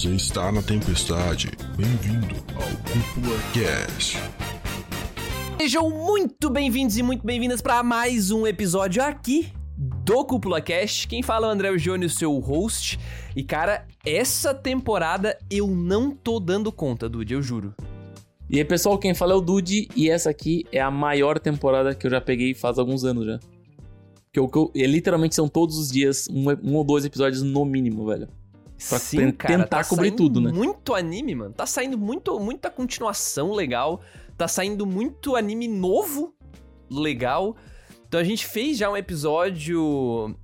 Você está na tempestade. Bem-vindo ao Cúpula Cast. Sejam muito bem-vindos e muito bem-vindas para mais um episódio aqui do Cúpula Cast. Quem fala é o André Júnior, seu host. E cara, essa temporada eu não tô dando conta, Dude, eu juro. E aí, pessoal, quem fala é o Dude e essa aqui é a maior temporada que eu já peguei faz alguns anos já. Que eu, que eu, é, literalmente são todos os dias um, um ou dois episódios no mínimo, velho. Pra Sim, cara, tentar tá cobrir tudo, né? Muito anime, mano. Tá saindo muito, muita continuação legal. Tá saindo muito anime novo legal. Então a gente fez já um episódio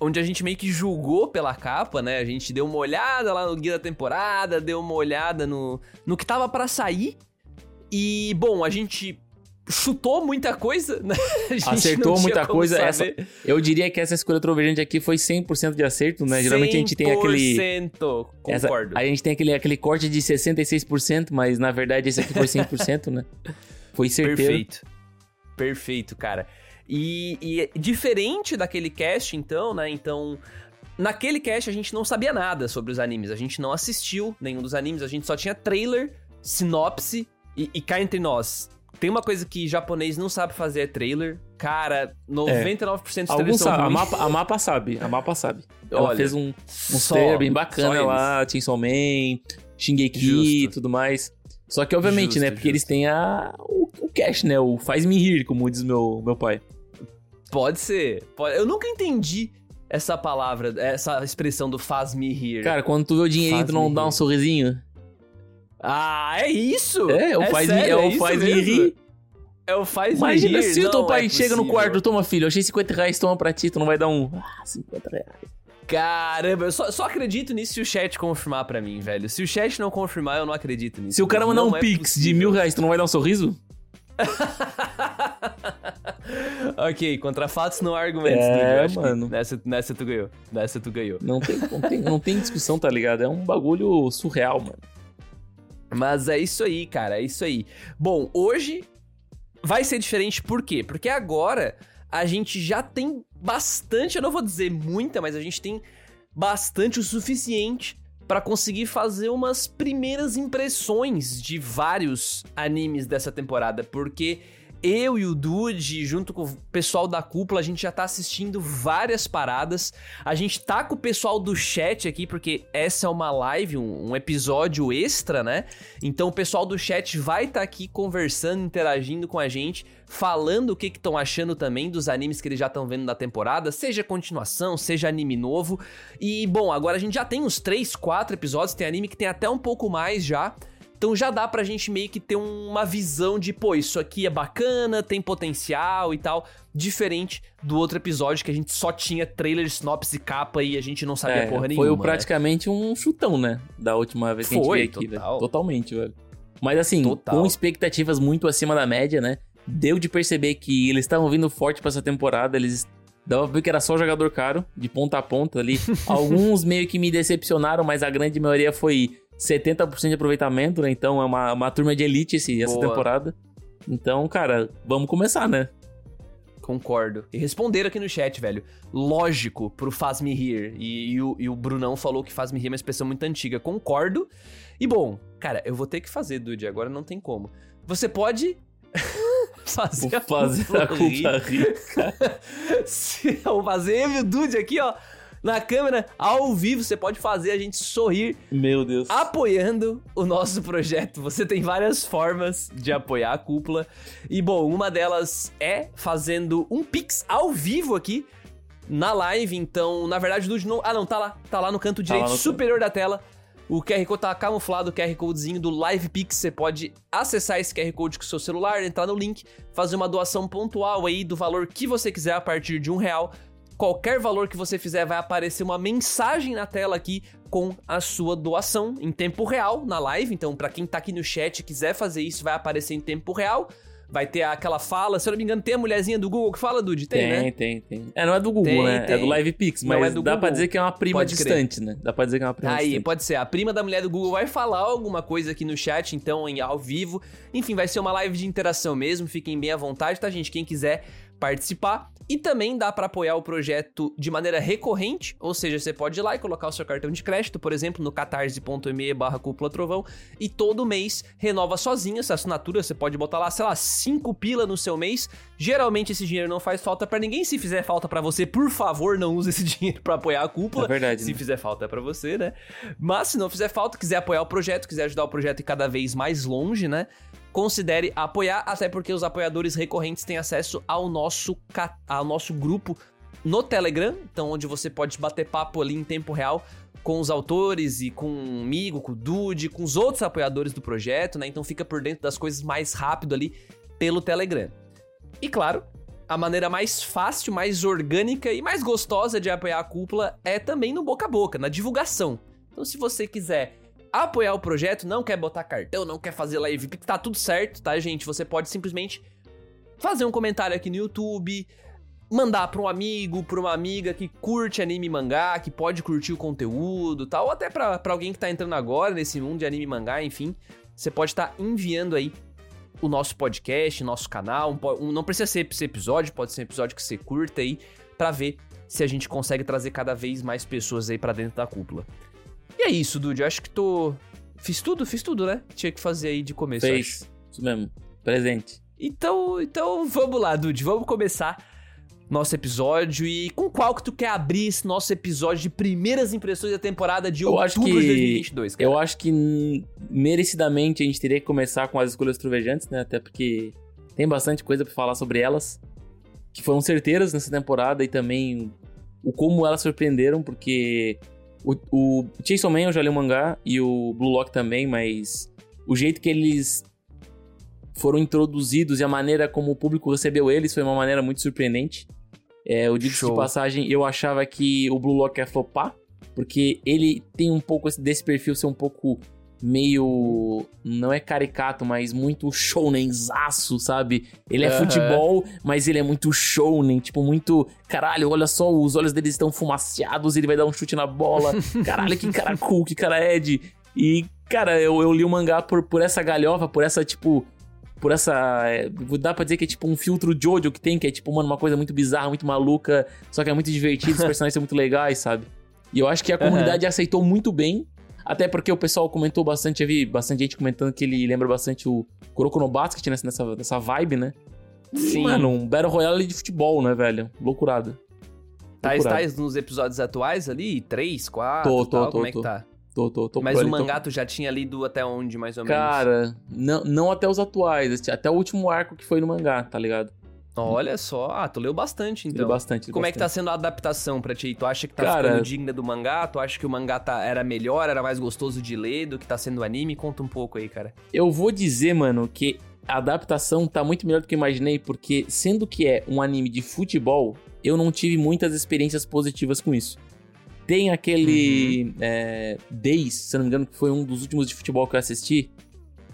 onde a gente meio que julgou pela capa, né? A gente deu uma olhada lá no guia da temporada, deu uma olhada no, no que tava pra sair. E, bom, a gente chutou muita coisa, né? Acertou muita coisa. Essa, eu diria que essa escolha trovejante aqui foi 100% de acerto, né? Geralmente a gente tem aquele. 100%, essa- concordo. a gente tem aquele, aquele corte de 66%, mas na verdade esse aqui foi 100%, né? Foi certeiro. Perfeito. Perfeito, cara. E, e diferente daquele cast, então, né? Então, naquele cast a gente não sabia nada sobre os animes. A gente não assistiu nenhum dos animes, a gente só tinha trailer, sinopse e, e cá entre nós. Tem uma coisa que japonês não sabe fazer é trailer. Cara, 99% dos trailers Alguns são a mapa, a mapa sabe, a mapa sabe. Ela Olha, fez um, um só- trailer bem bacana lá, Chainsaw Man, Shingeki e tudo mais. Só que, obviamente, Justo, né? Porque justo. eles têm a, o, o cash, né? O faz-me rir, como diz meu, meu pai. Pode ser. Pode- Eu nunca entendi essa palavra, essa expressão do faz-me rir. Cara, quando tu vê o dinheirinho, tu não dá um sorrisinho. Ah, é isso? É, o faz-me sério, é o isso faz-me mesmo? rir. É o faz-me Imagina rir. se o teu pai é chega no quarto, toma filho, eu achei 50 reais, toma pra ti, tu não vai dar um. Ah, 50 reais. Caramba, eu só, só acredito nisso se o chat confirmar pra mim, velho. Se o chat não confirmar, eu não acredito nisso. Se o cara mandar um é pix de possível. mil reais, tu não vai dar um sorriso? ok, contra fatos não há argumentos. É, mano. Nessa, nessa tu ganhou. Nessa tu ganhou. Não tem, não, tem, não tem discussão, tá ligado? É um bagulho surreal, mano. Mas é isso aí, cara, é isso aí. Bom, hoje vai ser diferente por quê? Porque agora a gente já tem bastante, eu não vou dizer muita, mas a gente tem bastante o suficiente pra conseguir fazer umas primeiras impressões de vários animes dessa temporada, porque eu e o Dude, junto com o pessoal da cúpula, a gente já tá assistindo várias paradas. A gente tá com o pessoal do chat aqui, porque essa é uma live, um, um episódio extra, né? Então o pessoal do chat vai estar aqui conversando, interagindo com a gente, falando o que estão achando também dos animes que eles já estão vendo na temporada, seja continuação, seja anime novo. E bom, agora a gente já tem uns 3, 4 episódios, tem anime que tem até um pouco mais já. Então já dá pra gente meio que ter uma visão de, pô, isso aqui é bacana, tem potencial e tal, diferente do outro episódio que a gente só tinha trailer, sinopse, capa e a gente não sabia É, porra foi nenhuma. o praticamente um chutão, né? Da última vez que a Foi, gente veio aqui, total. velho. Totalmente, velho. Mas assim, Total. com expectativas muito acima da média, né? Deu de perceber que eles estavam vindo forte pra essa temporada, eles dava pra ver que era só jogador caro, de ponta a ponta ali. Alguns meio que me decepcionaram, mas a grande maioria foi 70% de aproveitamento, né? Então é uma, uma turma de elite esse, essa Boa. temporada. Então, cara, vamos começar, né? Concordo. E responderam aqui no chat, velho. Lógico pro Faz-me Rir. E, e o, e o Brunão falou que Faz-me Rir é uma expressão muito antiga. Concordo. E bom, cara, eu vou ter que fazer, Dude. Agora não tem como. Você pode fazer, fazer a cúpula rir. culpa rir. Se eu fazer eu o Dude aqui, ó, na câmera, ao vivo, você pode fazer a gente sorrir Meu Deus. apoiando o nosso projeto. Você tem várias formas de apoiar a cúpula. E bom, uma delas é fazendo um pix ao vivo aqui na live. Então, na verdade, Dude não. Ah, não, tá lá. Tá lá no canto direito lá no superior da tela. O QR Code tá camuflado, o QR Codezinho do Live Pix. Você pode acessar esse QR Code com o seu celular, entrar no link, fazer uma doação pontual aí do valor que você quiser a partir de um real. Qualquer valor que você fizer vai aparecer uma mensagem na tela aqui com a sua doação em tempo real na live. Então, pra quem tá aqui no chat e quiser fazer isso, vai aparecer em tempo real. Vai ter aquela fala, se eu não me engano, tem a mulherzinha do Google que fala, Dude? Tem, Tem, né? tem, tem. É, não é do Google, Tem, né? É tem. do LivePix, Não mas é do dá pra Google. dizer que é uma prima Pode crer. distante, né? Dá pra dizer que é uma prima Aí, distante. pode ser. A prima da mulher do Google vai falar alguma coisa aqui no chat, então, em ao vivo. Enfim, vai ser uma live de interação mesmo. Fiquem bem à vontade, tá, gente? Quem quiser participar. E também dá para apoiar o projeto de maneira recorrente, ou seja, você pode ir lá e colocar o seu cartão de crédito, por exemplo, no catarse.me barra cúpula trovão, e todo mês renova sozinho essa assinatura, você pode botar lá, sei lá, 5 pila no seu mês. Geralmente esse dinheiro não faz falta para ninguém, se fizer falta para você, por favor, não use esse dinheiro para apoiar a cúpula. É verdade. Se né? fizer falta é para você, né? Mas se não fizer falta, quiser apoiar o projeto, quiser ajudar o projeto e cada vez mais longe, né? Considere apoiar, até porque os apoiadores recorrentes têm acesso ao nosso, ao nosso grupo no Telegram, então onde você pode bater papo ali em tempo real com os autores e comigo, com o Dude, com os outros apoiadores do projeto, né? Então fica por dentro das coisas mais rápido ali pelo Telegram. E claro, a maneira mais fácil, mais orgânica e mais gostosa de apoiar a cúpula é também no boca a boca, na divulgação. Então se você quiser apoiar o projeto, não quer botar cartão, não quer fazer live, tá tudo certo, tá, gente? Você pode simplesmente fazer um comentário aqui no YouTube, mandar para um amigo, para uma amiga que curte anime e mangá, que pode curtir o conteúdo, tal, ou até para alguém que tá entrando agora nesse mundo de anime e mangá, enfim, você pode estar tá enviando aí o nosso podcast, nosso canal, um, um, não precisa ser esse episódio, pode ser um episódio que você curta aí, para ver se a gente consegue trazer cada vez mais pessoas aí para dentro da cúpula. E é isso, Dude. Eu acho que tô. Fiz tudo, fiz tudo, né? Tinha que fazer aí de começo. Fez. Isso mesmo. Presente. Então, então vamos lá, Dude. Vamos começar nosso episódio. E com qual que tu quer abrir esse nosso episódio de primeiras impressões da temporada de eu outubro acho que, de 2022, cara? Eu acho que merecidamente a gente teria que começar com as escolhas trovejantes, né? Até porque tem bastante coisa para falar sobre elas. Que foram certeiras nessa temporada e também o como elas surpreenderam, porque o, o Chainsaw Man eu já li o mangá e o Blue Lock também, mas o jeito que eles foram introduzidos e a maneira como o público recebeu eles foi uma maneira muito surpreendente. É, eu digo de passagem, eu achava que o Blue Lock ia flopar, porque ele tem um pouco desse perfil ser um pouco meio. Não é caricato, mas muito shounenzaço, sabe? Ele é uhum. futebol, mas ele é muito shounen, tipo, muito. Caralho, olha só, os olhos dele estão fumaciados, ele vai dar um chute na bola. Caralho, que cara cool, que cara Ed. E, cara, eu, eu li o mangá por, por essa galhofa, por essa, tipo. Por essa. É, dá pra dizer que é tipo um filtro Jojo que tem, que é tipo, mano, uma coisa muito bizarra, muito maluca, só que é muito divertido, os personagens são muito legais, sabe? E eu acho que a comunidade uhum. aceitou muito bem até porque o pessoal comentou bastante, eu vi bastante gente comentando que ele lembra bastante o Kuroko no Basket nessa, nessa, nessa vibe, né? Sim. E, mano, um Battle Royale de futebol, né, velho? Loucurada. Tá, estás nos episódios atuais ali? Três, quatro, tô, tô, tal? Tô, como é que tá? Tô, tô, tô Mas o mangá tu já tinha lido até onde, mais ou menos? Cara, não, não até os atuais, até o último arco que foi no mangá, tá ligado? Olha só, ah, tu leu bastante então. Leu bastante. Como bastante. é que tá sendo a adaptação pra ti? Tu acha que tá Cara, ficando digna do mangá? Tu acha que o mangá tá, era melhor, era mais gostoso de ler do que tá sendo o anime? Conta um pouco aí, cara. Eu vou dizer, mano, que a adaptação tá muito melhor do que eu imaginei, porque sendo que é um anime de futebol, eu não tive muitas experiências positivas com isso. Tem aquele uhum. é, Days, se não me engano, que foi um dos últimos de futebol que eu assisti,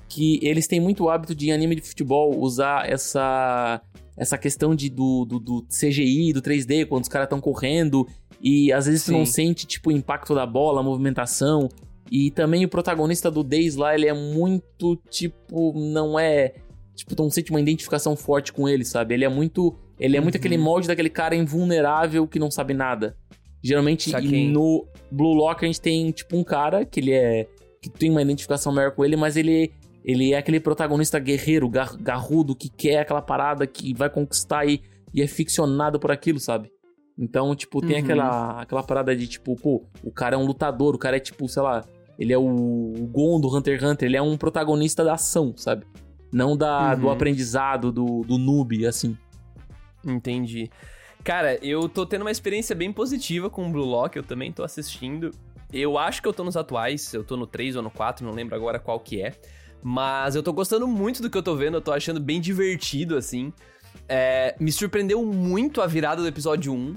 que eles têm muito hábito de em anime de futebol usar essa essa questão de, do, do, do CGI, do 3D, quando os caras estão correndo, e às vezes Sim. tu não sente, tipo, o impacto da bola, a movimentação. E também o protagonista do Days lá, ele é muito, tipo, não é. Tipo, tu não sente uma identificação forte com ele, sabe? Ele é muito. Ele é uhum. muito aquele molde daquele cara invulnerável que não sabe nada. Geralmente no Blue Lock a gente tem, tipo, um cara que ele é. que tem uma identificação maior com ele, mas ele ele é aquele protagonista guerreiro, gar, garrudo, que quer aquela parada, que vai conquistar e, e é ficcionado por aquilo, sabe? Então, tipo, tem uhum. aquela, aquela parada de, tipo, pô, o cara é um lutador, o cara é, tipo, sei lá, ele é o, o Gon do Hunter x Hunter, ele é um protagonista da ação, sabe? Não da, uhum. do aprendizado, do, do noob, assim. Entendi. Cara, eu tô tendo uma experiência bem positiva com o Blue Lock, eu também tô assistindo. Eu acho que eu tô nos atuais, eu tô no 3 ou no 4, não lembro agora qual que é. Mas eu tô gostando muito do que eu tô vendo, eu tô achando bem divertido, assim. É, me surpreendeu muito a virada do episódio 1,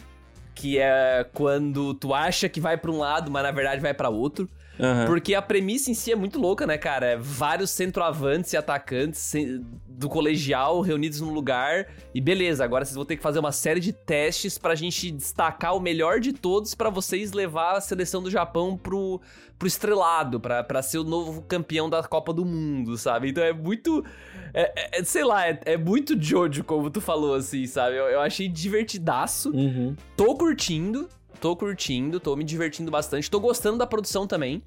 que é quando tu acha que vai para um lado, mas na verdade vai para outro. Aham. Porque a premissa em si é muito louca, né, cara? É vários centroavantes e atacantes do colegial reunidos num lugar. E beleza, agora vocês vão ter que fazer uma série de testes pra gente destacar o melhor de todos pra vocês levar a seleção do Japão pro, pro estrelado, pra, pra ser o novo campeão da Copa do Mundo, sabe? Então é muito. é- é- sei lá, é, é muito Jojo, como tu falou, assim, sabe? Eu, eu achei divertidaço. Uhum. Tô curtindo, tô curtindo, tô me divertindo bastante. Tô gostando da produção também.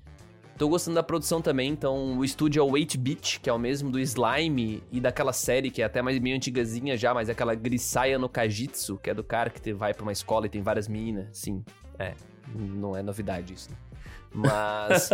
Tô gostando da produção também, então o estúdio é o 8-Bit, que é o mesmo do Slime e daquela série que é até mais meio antigazinha já, mas é aquela Grisaya no Kajitsu, que é do cara que vai pra uma escola e tem várias meninas. Sim, é, não é novidade isso. né? Mas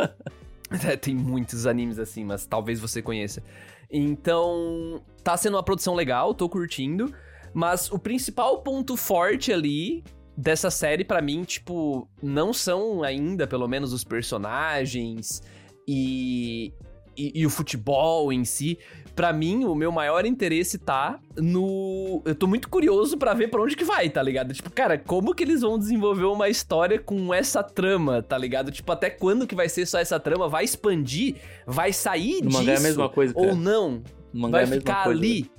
é, tem muitos animes assim, mas talvez você conheça. Então, tá sendo uma produção legal, tô curtindo, mas o principal ponto forte ali dessa série pra mim, tipo, não são ainda, pelo menos, os personagens e, e, e o futebol em si. Pra mim, o meu maior interesse tá no. Eu tô muito curioso pra ver pra onde que vai, tá ligado? Tipo, cara, como que eles vão desenvolver uma história com essa trama, tá ligado? Tipo, até quando que vai ser só essa trama? Vai expandir? Vai sair No disso? é a mesma coisa, cara. Ou não? No mangá vai é a mesma ficar coisa. ali?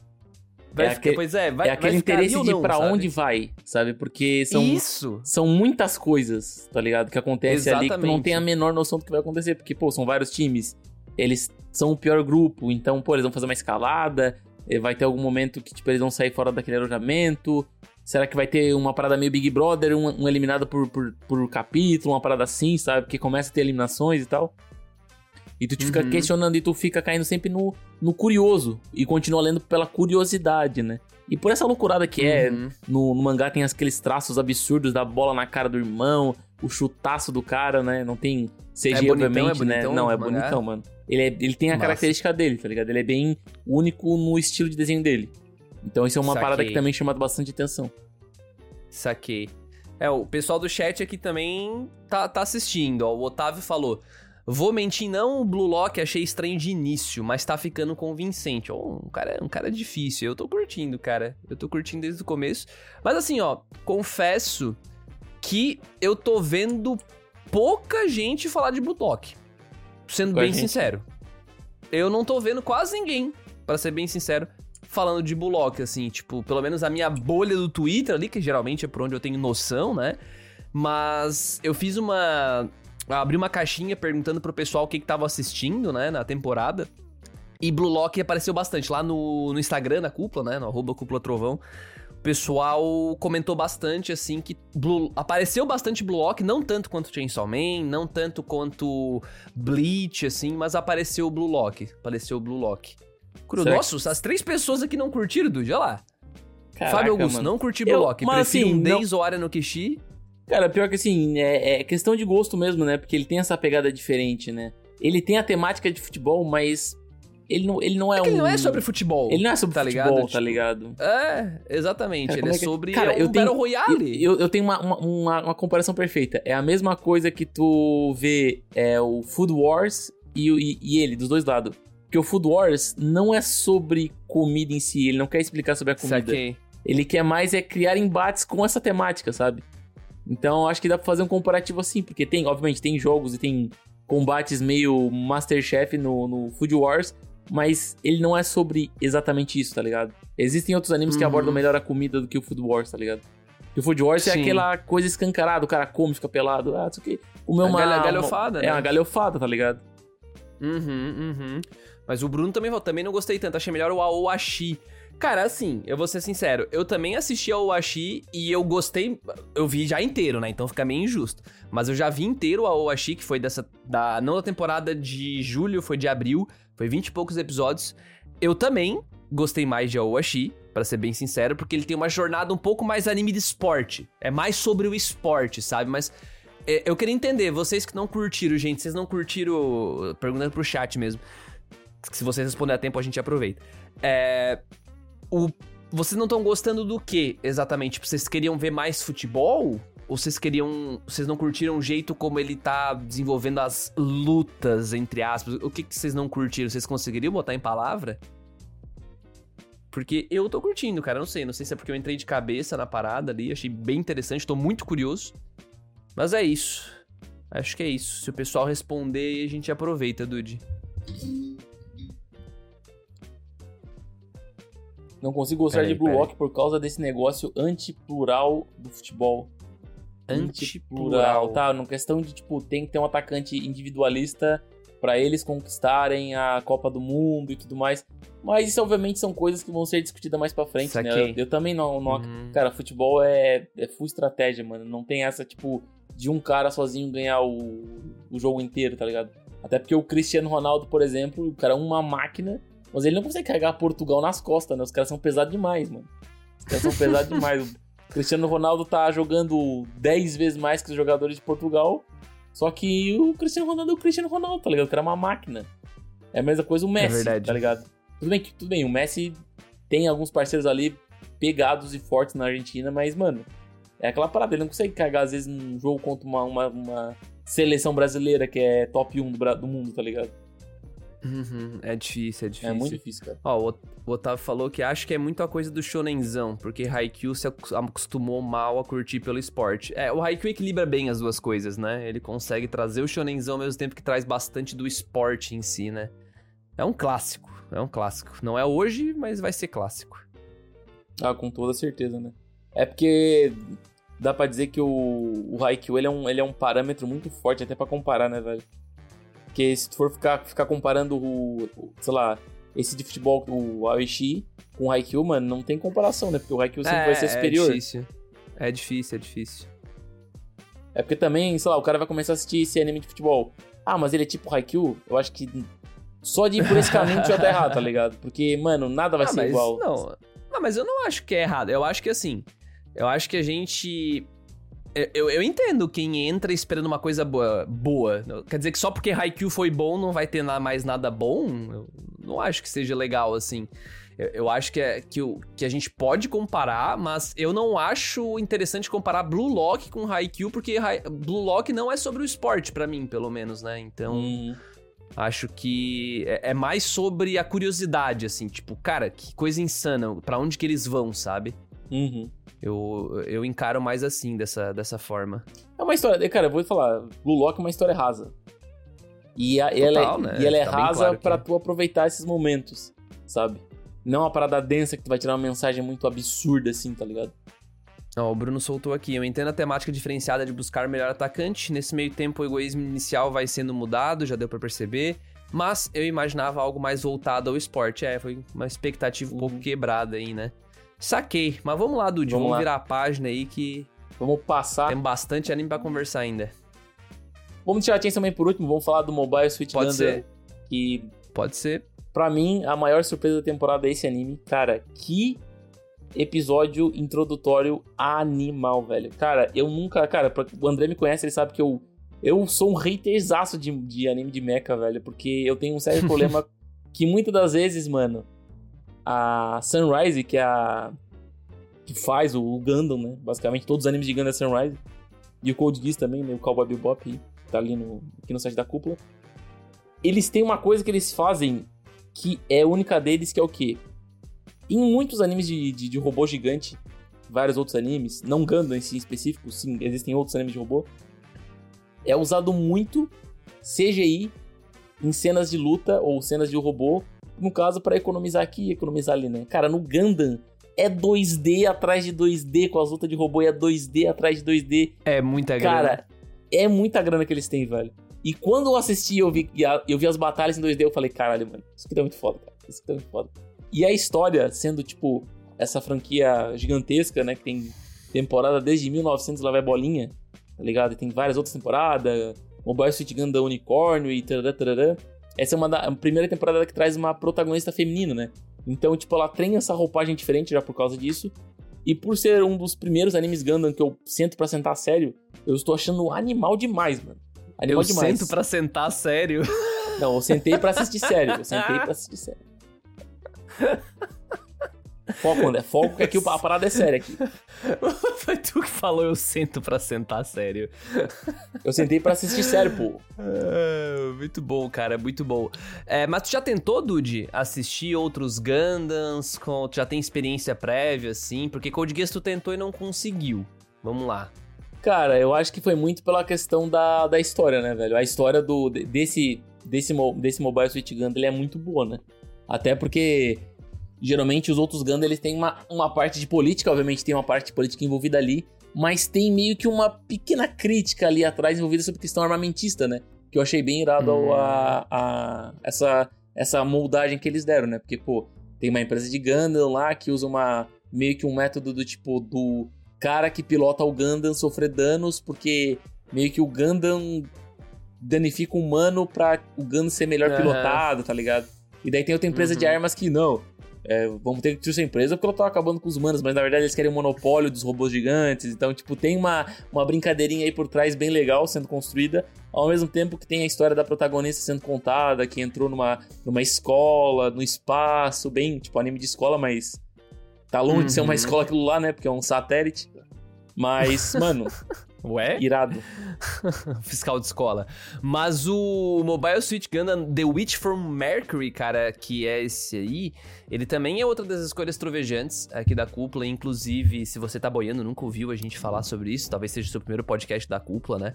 Vai É aquele- pois é, vai, é aquele vai interesse de sabe? onde vai, sabe? Porque são, Isso! são muitas coisas, tá ligado? Que acontece ali que tu não Exatamente. tem a menor noção do que vai acontecer. Porque, pô, são vários times. Eles são o pior grupo, então, pô, eles vão fazer uma escalada. eh, Vai ter algum momento que, tipo, eles vão sair fora daquele alojamento. Será que vai ter uma parada meio Big Brother, um, um eliminado por, por, por capítulo, uma parada assim, sabe? Porque começa a ter eliminações e tal. E tu te fica Uhum. questionando e tu fica caindo sempre no, no curioso. E continua lendo pela curiosidade, né? E por essa loucurada que é, Uhum. no, no mangá tem aqueles traços absurdos da bola na cara do irmão, o chutaço do cara, né? Não tem CG, É bonitão, obviamente, é né? Não, é mangá? bonitão, mano. Ele, é- ele tem a característica dele, tá ligado? Ele é bem único no estilo de desenho dele. Então isso é uma Saquei. parada que também chama bastante atenção. Saquei. É, o pessoal do chat aqui também tá, tá assistindo, ó. O Otávio falou. Vou mentir, não, o Blue Lock achei estranho de início, mas tá ficando convincente. Ó, um cara, um cara difícil. Eu tô curtindo, cara. Eu tô curtindo desde o começo. Mas assim, ó, confesso que eu tô vendo pouca gente falar de Blue Lock. Sendo Com bem gente. sincero. Eu não tô vendo quase ninguém, pra ser bem sincero, falando de Bullock, assim, tipo, pelo menos a minha bolha do Twitter ali, que geralmente é por onde eu tenho noção, né? Mas eu fiz uma. Abri uma caixinha perguntando pro pessoal o que, que tava assistindo, né, na temporada. E Blue Lock apareceu bastante lá no, no Instagram, na cúpula, né? No arroba cúpula trovão. O pessoal comentou bastante, assim, que Blue, apareceu bastante Blue Lock, não tanto quanto Chainsaw Man, não tanto quanto Bleach, assim, mas apareceu o Blue Lock. Apareceu o Blue Lock. Será Nossa, as três pessoas aqui não curtiram, Dude, olha lá. Caraca, Fábio Augusto, mano. não curti Blue Eu- Lock. mas Prefiro assim, um não- Days ou no Kishi. Cara, pior que assim, é, é questão de gosto mesmo, né? Porque ele tem essa pegada diferente, né? Ele tem a temática de futebol, mas ele não, ele não é, É que um... ele não é sobre futebol. Ele não é sobre tá futebol, ligado? tá Tipo, ligado? É, exatamente. Cara, ele é é que- sobre Cara, é um eu tenho- Battle Royale. Eu, eu tenho uma, uma, uma, comparação perfeita. É a mesma coisa que tu vê é, o Food Wars e, e, e ele, dos dois lados. Porque o Food Wars não é sobre comida em si, ele não quer explicar sobre a comida. Saquei. Ele quer mais é criar embates com essa temática, sabe? Então acho que dá pra fazer um comparativo assim, porque tem, obviamente, tem jogos e tem combates meio Masterchef no, no Food Wars, mas ele não é sobre exatamente isso, tá ligado? Existem outros animes que Uhum. abordam melhor a comida do que o Food Wars, tá ligado? Porque o Food Wars é Sim. aquela coisa escancarada, o cara come, fica pelado, ah, isso aqui. Comeu uma. galha- uma- galhofada, É, né? uma galhofada, tá ligado? Uhum, uhum. Mas o Bruno também falou, também não gostei tanto, achei melhor o Aoashi. Cara, assim, eu vou ser sincero, eu também assisti ao Aoashi e eu gostei, eu vi já inteiro, né? Então fica meio injusto. Mas eu já vi inteiro o Aoashi, que foi dessa, da, não da temporada de julho, foi de abril, foi 20 e poucos episódios. Eu também gostei mais de Aoashi, pra ser bem sincero, porque ele tem uma jornada um pouco mais anime de esporte. É mais sobre o esporte, sabe? Mas é, eu queria entender, vocês que não curtiram, gente, vocês não curtiram. Perguntando pro chat mesmo. Se vocês responderem a tempo, a gente aproveita. É. O, vocês não estão gostando do que exatamente? Tipo, vocês queriam ver mais futebol? Ou vocês queriam. Vocês não curtiram o jeito como ele tá desenvolvendo as lutas, entre aspas? O que, que vocês não curtiram? Vocês conseguiriam botar em palavra? Porque eu tô curtindo, cara. Não sei. Não sei se é porque eu entrei de cabeça na parada ali. Achei bem interessante. Tô muito curioso. Mas é isso. Acho que é isso. Se o pessoal responder, a gente aproveita, Dude. Não consigo gostar Peraí, de Blue peraí. Lock por causa desse negócio antiplural do futebol. Antiplural. Tá, na questão de, tipo, tem que ter um atacante individualista pra eles conquistarem a Copa do Mundo e tudo mais. Mas isso, obviamente, são coisas que vão ser discutidas mais pra frente, né? Eu, eu também não... não Uhum. Cara, futebol é, é full estratégia, mano. Não tem essa, tipo, de um cara sozinho ganhar o, o jogo inteiro, tá ligado? Até porque o Cristiano Ronaldo, por exemplo, o cara é uma máquina, mas ele não consegue carregar Portugal nas costas, né? Os caras são pesados demais, mano. Os caras são pesados demais. O Cristiano Ronaldo tá jogando 10 vezes mais que os jogadores de Portugal, só que o Cristiano Ronaldo é o Cristiano Ronaldo, tá ligado? O cara é uma máquina. É a mesma coisa o Messi, verdade. tá ligado? Tudo bem, tudo bem, o Messi tem alguns parceiros ali pegados e fortes na Argentina, mas, mano, é aquela parada, ele não consegue carregar, às vezes, num jogo contra uma, uma, uma seleção brasileira que é top 1 do, do mundo, tá ligado? Uhum, É difícil, é difícil. É muito difícil, cara. Ó, o Ot- o Otávio falou que acha que é muito a coisa do shonenzão, porque Haikyuu se acos- acostumou mal a curtir pelo esporte. É, o Haikyuu equilibra bem as duas coisas, né? Ele consegue trazer o shonenzão ao mesmo tempo que traz bastante do esporte em si, né? É um clássico, é um clássico. Não é hoje, mas vai ser clássico. Ah, com toda certeza, né? É porque dá pra dizer que o, o Haikyuu, ele é, um, ele é um parâmetro muito forte até pra comparar, né, velho? Porque se tu for ficar, ficar comparando o, o, sei lá, esse de futebol, o Aoishi, com o Haikyuu, mano, não tem comparação, né? Porque o Haikyuu sempre vai ser superior. É difícil. É difícil, é difícil. É porque também, sei lá, o cara vai começar a assistir esse anime de futebol. Ah, mas ele é tipo Haikyuu? Eu acho que só de ir por esse caminho já tá errado, tá ligado? Porque, mano, nada vai Ah, ser igual. Não, não, mas eu não acho que é errado. Eu acho que assim. Eu acho que a gente. Eu- Eu, entendo quem entra esperando uma coisa boa, boa. Quer dizer que só porque Haikyuu foi bom não vai ter mais nada bom? Eu não acho que seja legal assim. Eu, eu acho que, é, que, o, que a gente pode comparar, mas eu não acho interessante comparar Blue Lock com Haikyuu, porque Hai- Blue Lock não é sobre o esporte, pra mim, pelo menos, né? Então. Hum, Acho que é é mais sobre a curiosidade, assim, tipo, cara, que coisa insana, pra onde que eles vão, sabe? Uhum. Eu, eu encaro mais assim, dessa, dessa forma. É uma história, cara, eu vou falar, Blue Lock é uma história rasa. E, a- ela, Total, é, né? e ela é Tá rasa claro que pra é. tu aproveitar esses momentos, sabe? Não uma parada densa que tu vai tirar uma mensagem muito absurda assim, tá ligado? Ó, o Bruno soltou aqui. Eu entendo a temática diferenciada de buscar o melhor atacante. Nesse meio tempo, o egoísmo inicial vai sendo mudado, já deu pra perceber. Mas eu imaginava algo mais voltado ao esporte. É, foi uma expectativa um pouco Uhum. quebrada aí, né? Saquei. Mas vamos lá, Dude. Vamos Vamos, lá. virar a página aí que Vamos passar. tem bastante anime pra conversar ainda. Vamos tirar a atenção também por último, vamos falar do Mobile Suit Pode Gundam, ser. que Pode ser. Pra mim, a maior surpresa da temporada é esse anime. Cara, que episódio introdutório animal, velho. Cara, eu nunca. Cara, pra- o André me conhece, ele sabe que eu. Eu sou um haterzaço de, de anime de mecha, velho. Porque eu tenho um sério problema que muitas das vezes, mano, a Sunrise, que é a. que faz o, Gundam, né? Basicamente, todos os animes de Gundam é Sunrise. E o Code Geass também, né? O Cowboy Bebop, tá ali no, aqui no site da cúpula. Eles têm uma coisa que eles fazem que é única deles, que é o quê? Em muitos animes de, de, de robô gigante, vários outros animes, não Gundam em si em específico, sim, existem outros animes de robô, é usado muito CGI em cenas de luta ou cenas de robô, no caso para economizar aqui e economizar ali, né? Cara, no Gundam é 2D atrás de 2D, com as lutas de robô é 2D atrás de 2D, É muita grana. Cara, é muita grana que eles têm, velho. E quando eu assisti, eu vi, e eu vi as batalhas em 2D, eu falei, caralho, mano, isso aqui tá muito foda, cara. Isso aqui tá muito foda. E a história, sendo, tipo, essa franquia gigantesca, né, que tem temporada desde 1900, lá vai bolinha, tá ligado? E tem várias outras temporadas, Mobile Suit Gundam Unicórnio e tarará, tarará. Essa é uma da a primeira temporada que traz uma protagonista feminina, né? Então, tipo, ela tem essa roupagem diferente já por causa disso. E por ser um dos primeiros animes Gundam que eu sento pra sentar sério, eu estou achando animal demais, mano. Animal eu demais. sento pra sentar sério. Não, eu sentei pra assistir sério. Eu sentei pra assistir sério. Foco, André. Foco que aqui a parada é séria aqui. Foi tu que falou eu sento pra sentar sério. Eu sentei pra assistir sério, pô. Ah, muito bom, cara, muito bom. É, mas tu já tentou, Dude, assistir outros Gundams? Com, tu já tem experiência prévia, assim? Porque Code Geass tu tentou e não conseguiu. Vamos lá. Cara, eu acho que foi muito pela questão da, da história, né, velho? A história do, desse, desse, desse Mobile Suit Gundam ele é muito boa, né? Até porque geralmente os outros Gundam eles têm uma, uma parte de política, obviamente tem uma parte de política envolvida ali, mas tem meio que uma pequena crítica ali atrás envolvida sobre questão armamentista, né? Que eu achei bem irado hum. a, a, essa, essa moldagem que eles deram, né? Porque, pô, tem uma empresa de Gundam lá que usa uma meio que um método do tipo do cara que pilota o Gundam sofrer danos porque meio que o Gundam danifica o humano pra o Gundam ser melhor uhum. pilotado, tá ligado? E daí tem outra empresa uhum. de armas que não. É, vamos ter que destruir essa empresa porque ela tá acabando com os humanos, mas na verdade eles querem o um monopólio dos robôs gigantes. Então, tipo, tem uma, uma brincadeirinha aí por trás bem legal sendo construída, ao mesmo tempo que tem a história da protagonista sendo contada, que entrou numa, numa escola, no espaço, bem, tipo, anime de escola, mas tá longe uhum. de ser uma uhum. escola aquilo lá, né? Porque é um satélite. Mas, mano, Ué? Irado. Fiscal de escola. Mas o Mobile Suit Gundam The Witch from Mercury, cara, que é esse aí, ele também é outra das escolhas trovejantes aqui da cúpula. Inclusive, se você tá boiando, nunca ouviu a gente falar sobre isso, talvez seja o seu primeiro podcast da cúpula, né?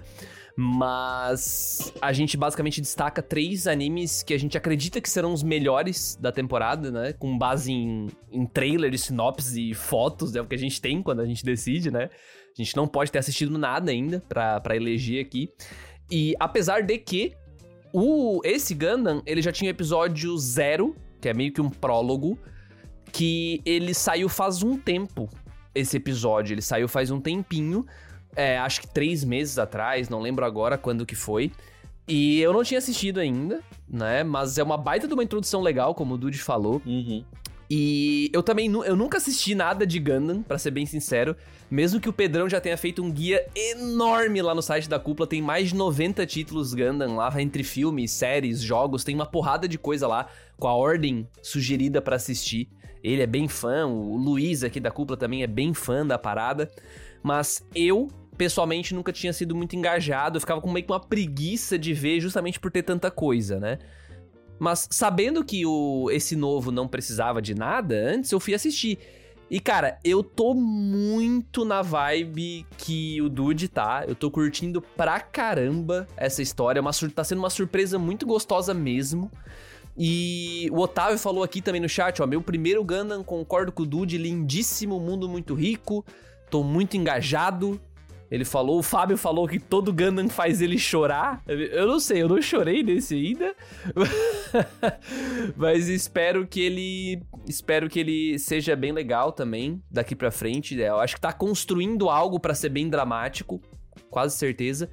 Mas a gente basicamente destaca três animes que a gente acredita que serão os melhores da temporada, né? Com base em, em trailer, sinopse e fotos, é o que a gente tem quando a gente decide, né? A gente não pode ter assistido nada ainda para eleger aqui. E apesar de que o esse Gundam, ele já tinha episódio zero, que é meio que um prólogo, que ele saiu faz um tempo. Esse episódio, ele saiu faz um tempinho. É, acho que três meses atrás, não lembro agora quando que foi. E eu não tinha assistido ainda, né? Mas é uma baita de uma introdução legal, como o Dude falou. Uhum. E eu também eu nunca assisti nada de Gundam, para ser bem sincero. Mesmo que o Pedrão já tenha feito um guia enorme lá no site da cúpula, tem mais de 90 títulos Gundam lá, entre filmes, séries, jogos, tem uma porrada de coisa lá com a ordem sugerida para assistir. Ele é bem fã, o Luiz aqui da cúpula também é bem fã da parada. Mas eu, pessoalmente, nunca tinha sido muito engajado, eu ficava com meio que uma preguiça de ver justamente por ter tanta coisa, né? Mas sabendo que o, esse novo não precisava de nada antes, eu fui assistir. E, cara, eu tô muito na vibe que o Dude tá. Eu tô curtindo pra caramba essa história. É uma, tá sendo uma surpresa muito gostosa mesmo. E o Otávio falou aqui também no chat, ó, meu primeiro Gundam, concordo com o Dude, lindíssimo, mundo muito rico, tô muito engajado, ele falou, o Fábio falou que todo Gundam faz ele chorar. Eu não sei, eu não chorei nesse ainda. Mas espero que ele. Espero que ele seja bem legal também daqui pra frente. É, eu acho que tá construindo algo para ser bem dramático. Quase certeza.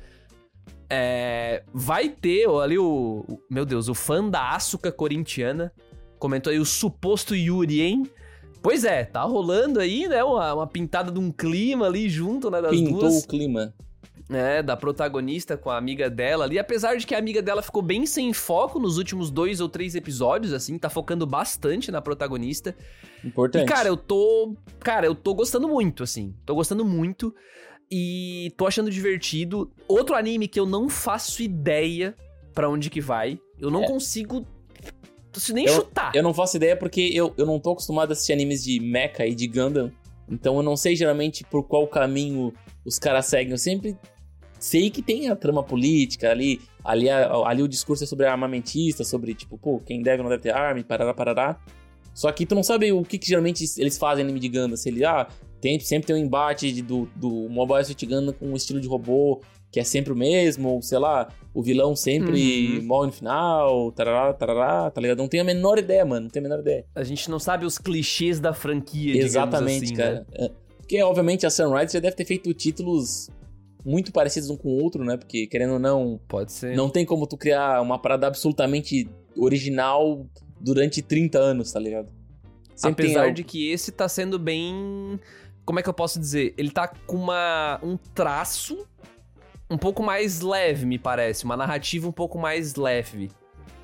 É, vai ter ali o, o, Meu Deus, o fã da Asuka corintiana. Comentou aí o suposto Yuri, hein? Pois é, tá rolando aí, né? Uma, uma pintada de um clima ali junto, né? Das Pintou duas. o clima. É, da protagonista com a amiga dela ali. Apesar de que a amiga dela ficou bem sem foco nos últimos dois ou três episódios, assim, tá focando bastante na protagonista. Importante. E, cara, eu tô. Cara, eu tô gostando muito, assim. Tô gostando muito. E tô achando divertido. Outro anime que eu não faço ideia para onde que vai. Eu não é. consigo nem eu, chutar. Eu não faço ideia porque eu, eu não tô acostumado a assistir animes de Mecha e de Gundam. Então eu não sei geralmente por qual caminho os caras seguem. Eu sempre sei que tem a trama política ali. Ali, ali o discurso é sobre armamentista, sobre tipo, pô, quem deve não deve ter arma, parará, parará. Só que tu não sabe o que, que geralmente eles fazem anime de Gundam. Se ele, ah, tem, sempre tem um embate de, do, do Mobile Suit Gundam com um estilo de robô que é sempre o mesmo, ou sei lá, o vilão sempre uhum. morre no final, tarará, tarará, tá ligado? Não tenho a menor ideia, mano, não tenho a menor ideia. A gente não sabe os clichês da franquia, Exatamente, assim, cara. Né? Porque, obviamente, a Sunrise já deve ter feito títulos muito parecidos um com o outro, né? Porque, querendo ou não... Pode ser. Não tem como tu criar uma parada absolutamente original durante 30 anos, tá ligado? Sempre Apesar de que esse tá sendo bem... Como é que eu posso dizer? Ele tá com uma, um traço um pouco mais leve, me parece. Uma narrativa um pouco mais leve.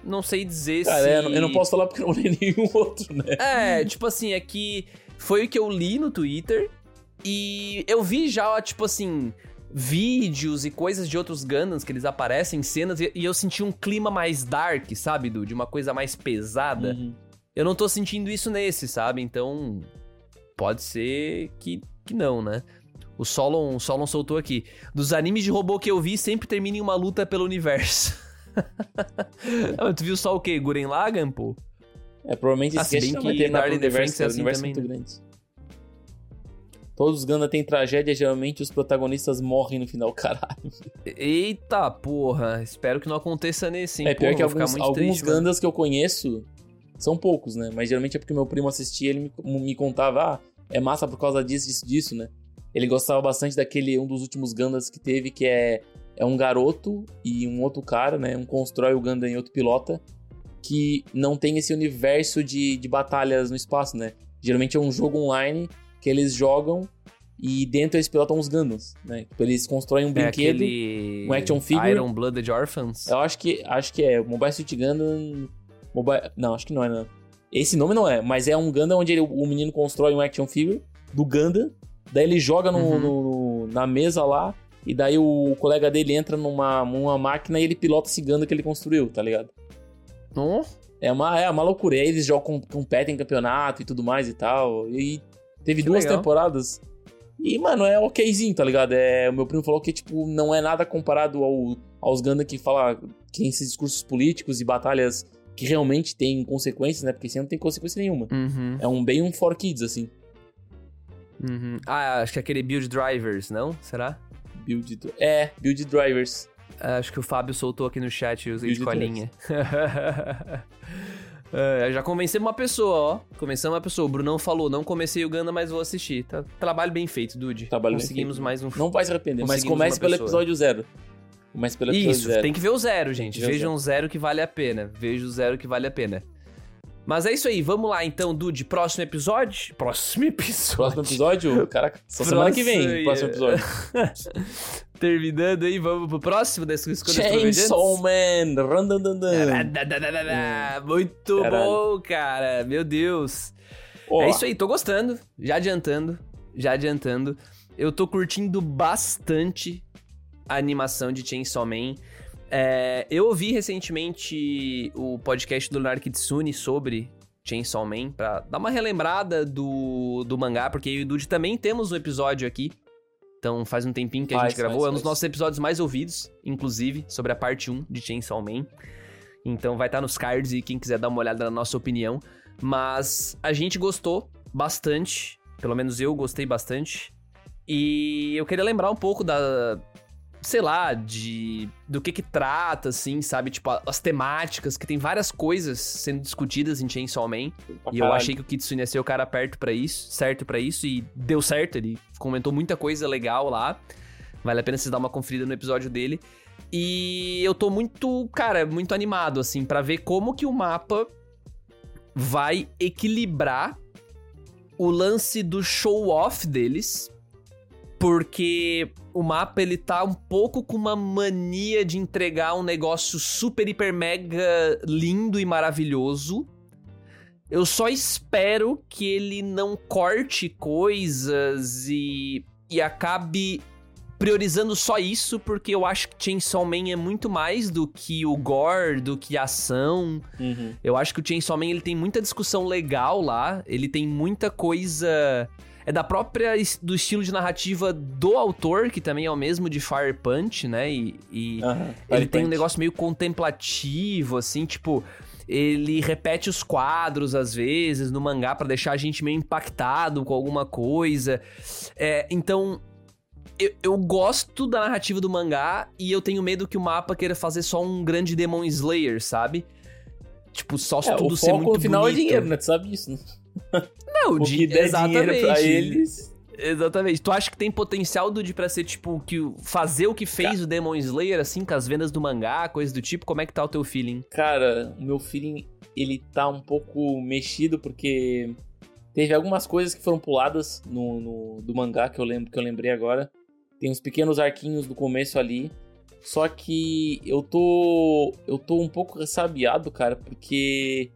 Não sei dizer Cara, se. É, eu não posso falar porque eu não li nenhum outro, né? É, tipo assim, é que foi o que eu li no Twitter. E eu vi já, tipo assim, vídeos e coisas de outros Gundams que eles aparecem, cenas, e, eu senti um clima mais dark, sabe, Du? De uma coisa mais pesada. Uhum. Eu não tô sentindo isso nesse, sabe? Então, pode ser que, que não, né? O Solon, o Solon soltou aqui. Dos animes de robô que eu vi, sempre termina em uma luta pelo universo. tu viu só o quê? Guren Lagan, pô? É, provavelmente Ah, cast não que vai ter no universo, é o assim universo é também, muito grande. Todos os Ganda têm tragédia, geralmente os protagonistas morrem no final, caralho. Eita porra, espero que não aconteça nesse, hein? é pior Porra, que alguns, alguns triste, mano. Gandas que eu conheço são poucos, né? Mas geralmente é porque meu primo assistia ele me, me contava, ah, é massa por causa disso, disso, disso, né? Ele gostava bastante daquele, um dos últimos Gandas que teve, que é, é um garoto e um outro cara, né? Um constrói o Ganda e outro pilota, que não tem esse universo de, de batalhas no espaço, né? Geralmente é um jogo online que eles jogam e dentro eles pilotam os Gundams, né? Tipo, eles constroem um É brinquedo. aquele... um action figure. Iron Blooded Orphans. Eu acho que acho que é Mobile Suit Gundam. Mobile, não, acho que não é, não. Esse nome não é, mas é um Gundam onde ele- o menino constrói um action figure do Gundam, daí ele joga no, Uhum. no- na mesa lá, e daí o colega dele entra numa, numa máquina e ele pilota esse Gundam que ele construiu, tá ligado? Oh, É uma, é uma loucura. E aí eles jogam, competem em campeonato e tudo mais e tal. E teve Que duas legal. temporadas. E, mano, é okzinho, tá ligado? É, o meu primo falou que, tipo, não é nada comparado ao, aos Gundam que fala que tem esses discursos políticos e batalhas que realmente tem consequências, né? Porque esse não tem consequência nenhuma. Uhum, É um bem um for kids, assim. Uhum. Ah, acho que é aquele Build Drivers, não? Será? Build... É, build drivers. Ah, Acho que o Fábio soltou aqui no chat e eu usei de Build colinha. É, já convencemos uma pessoa, ó. Convencemos uma pessoa. O Brunão falou, não comecei o Ganda, mas vou assistir. Tá, trabalho bem feito, Dude. Trabalho bem Conseguimos feito. mais um... Não vai se arrepender, mas comece pelo pessoa. episódio zero. Comece pelo episódio Isso, zero. tem que ver o zero, gente. Vejam o zero que vale a pena. Veja o zero que vale a pena. Mas é isso aí, vamos lá então, Dude. Próximo episódio? Próximo episódio. Próximo episódio, caraca, só semana que vem, próximo episódio. Terminando aí, vamos pro próximo dessa escolha Chainsaw Man! Muito Caralho. bom, cara. Meu Deus. Ó, É isso aí, tô gostando. Já adiantando, já adiantando. Eu tô curtindo bastante a animação de Chainsaw Man. É, eu ouvi recentemente o podcast do Leonardo Kitsune sobre Chainsaw Man, pra dar uma relembrada do, do mangá, porque eu e o Dude também temos um episódio aqui. Então faz um tempinho que a Faz, gente gravou. faz, é um dos nossos episódios mais ouvidos, inclusive, sobre a parte 1 de Chainsaw Man. Então vai estar nos cards e quem quiser dar uma olhada na nossa opinião. Mas a gente gostou bastante, pelo menos eu gostei bastante. E eu queria lembrar um pouco da sei lá, de do que que trata assim, sabe? Tipo, as temáticas, que tem várias coisas sendo discutidas em Chainsaw Man. E eu achei que o Kitsune ia ser o cara perto pra isso, certo pra isso, e deu certo. Ele comentou muita coisa legal lá. Vale a pena vocês dar uma conferida no episódio dele. E eu tô muito, cara, muito animado, assim, pra ver como que o mapa vai equilibrar o lance do show-off deles. Porque o mapa, ele tá um pouco com uma mania de entregar um negócio super, hiper, mega lindo e maravilhoso. Eu só espero que ele não corte coisas e, e acabe priorizando só isso, porque eu acho que Chainsaw Man é muito mais do que o gore, do que a ação. Uhum. Eu acho que o Chainsaw Man ele tem muita discussão legal lá, ele tem muita coisa é da própria do estilo de narrativa do autor, que também é o mesmo de Fire Punch, né? E, e ele Fire tem um Punch. negócio meio contemplativo, assim, tipo, ele repete os quadros às vezes no mangá pra deixar a gente meio impactado com alguma coisa. É, então, eu, eu gosto da narrativa do mangá e eu tenho medo que o mapa queira fazer só um grande Demon Slayer, sabe? Tipo, só É, tudo o ser foco muito no final bonito. é dinheiro, né? Tu sabe disso, né? Não, O que der exatamente. dinheiro pra eles... Exatamente. Tu acha que tem potencial, Dude, pra ser, tipo, que, fazer o que fez o Demon Slayer, assim, com as vendas do mangá, coisa do tipo? Como é que tá o teu feeling? Cara, o meu feeling, ele tá um pouco mexido, porque teve algumas coisas que foram puladas no, no- do mangá, que eu lembro que eu lembrei agora. Tem uns pequenos arquinhos do começo ali. Só que eu tô. Eu tô um pouco ressabiado, cara, porque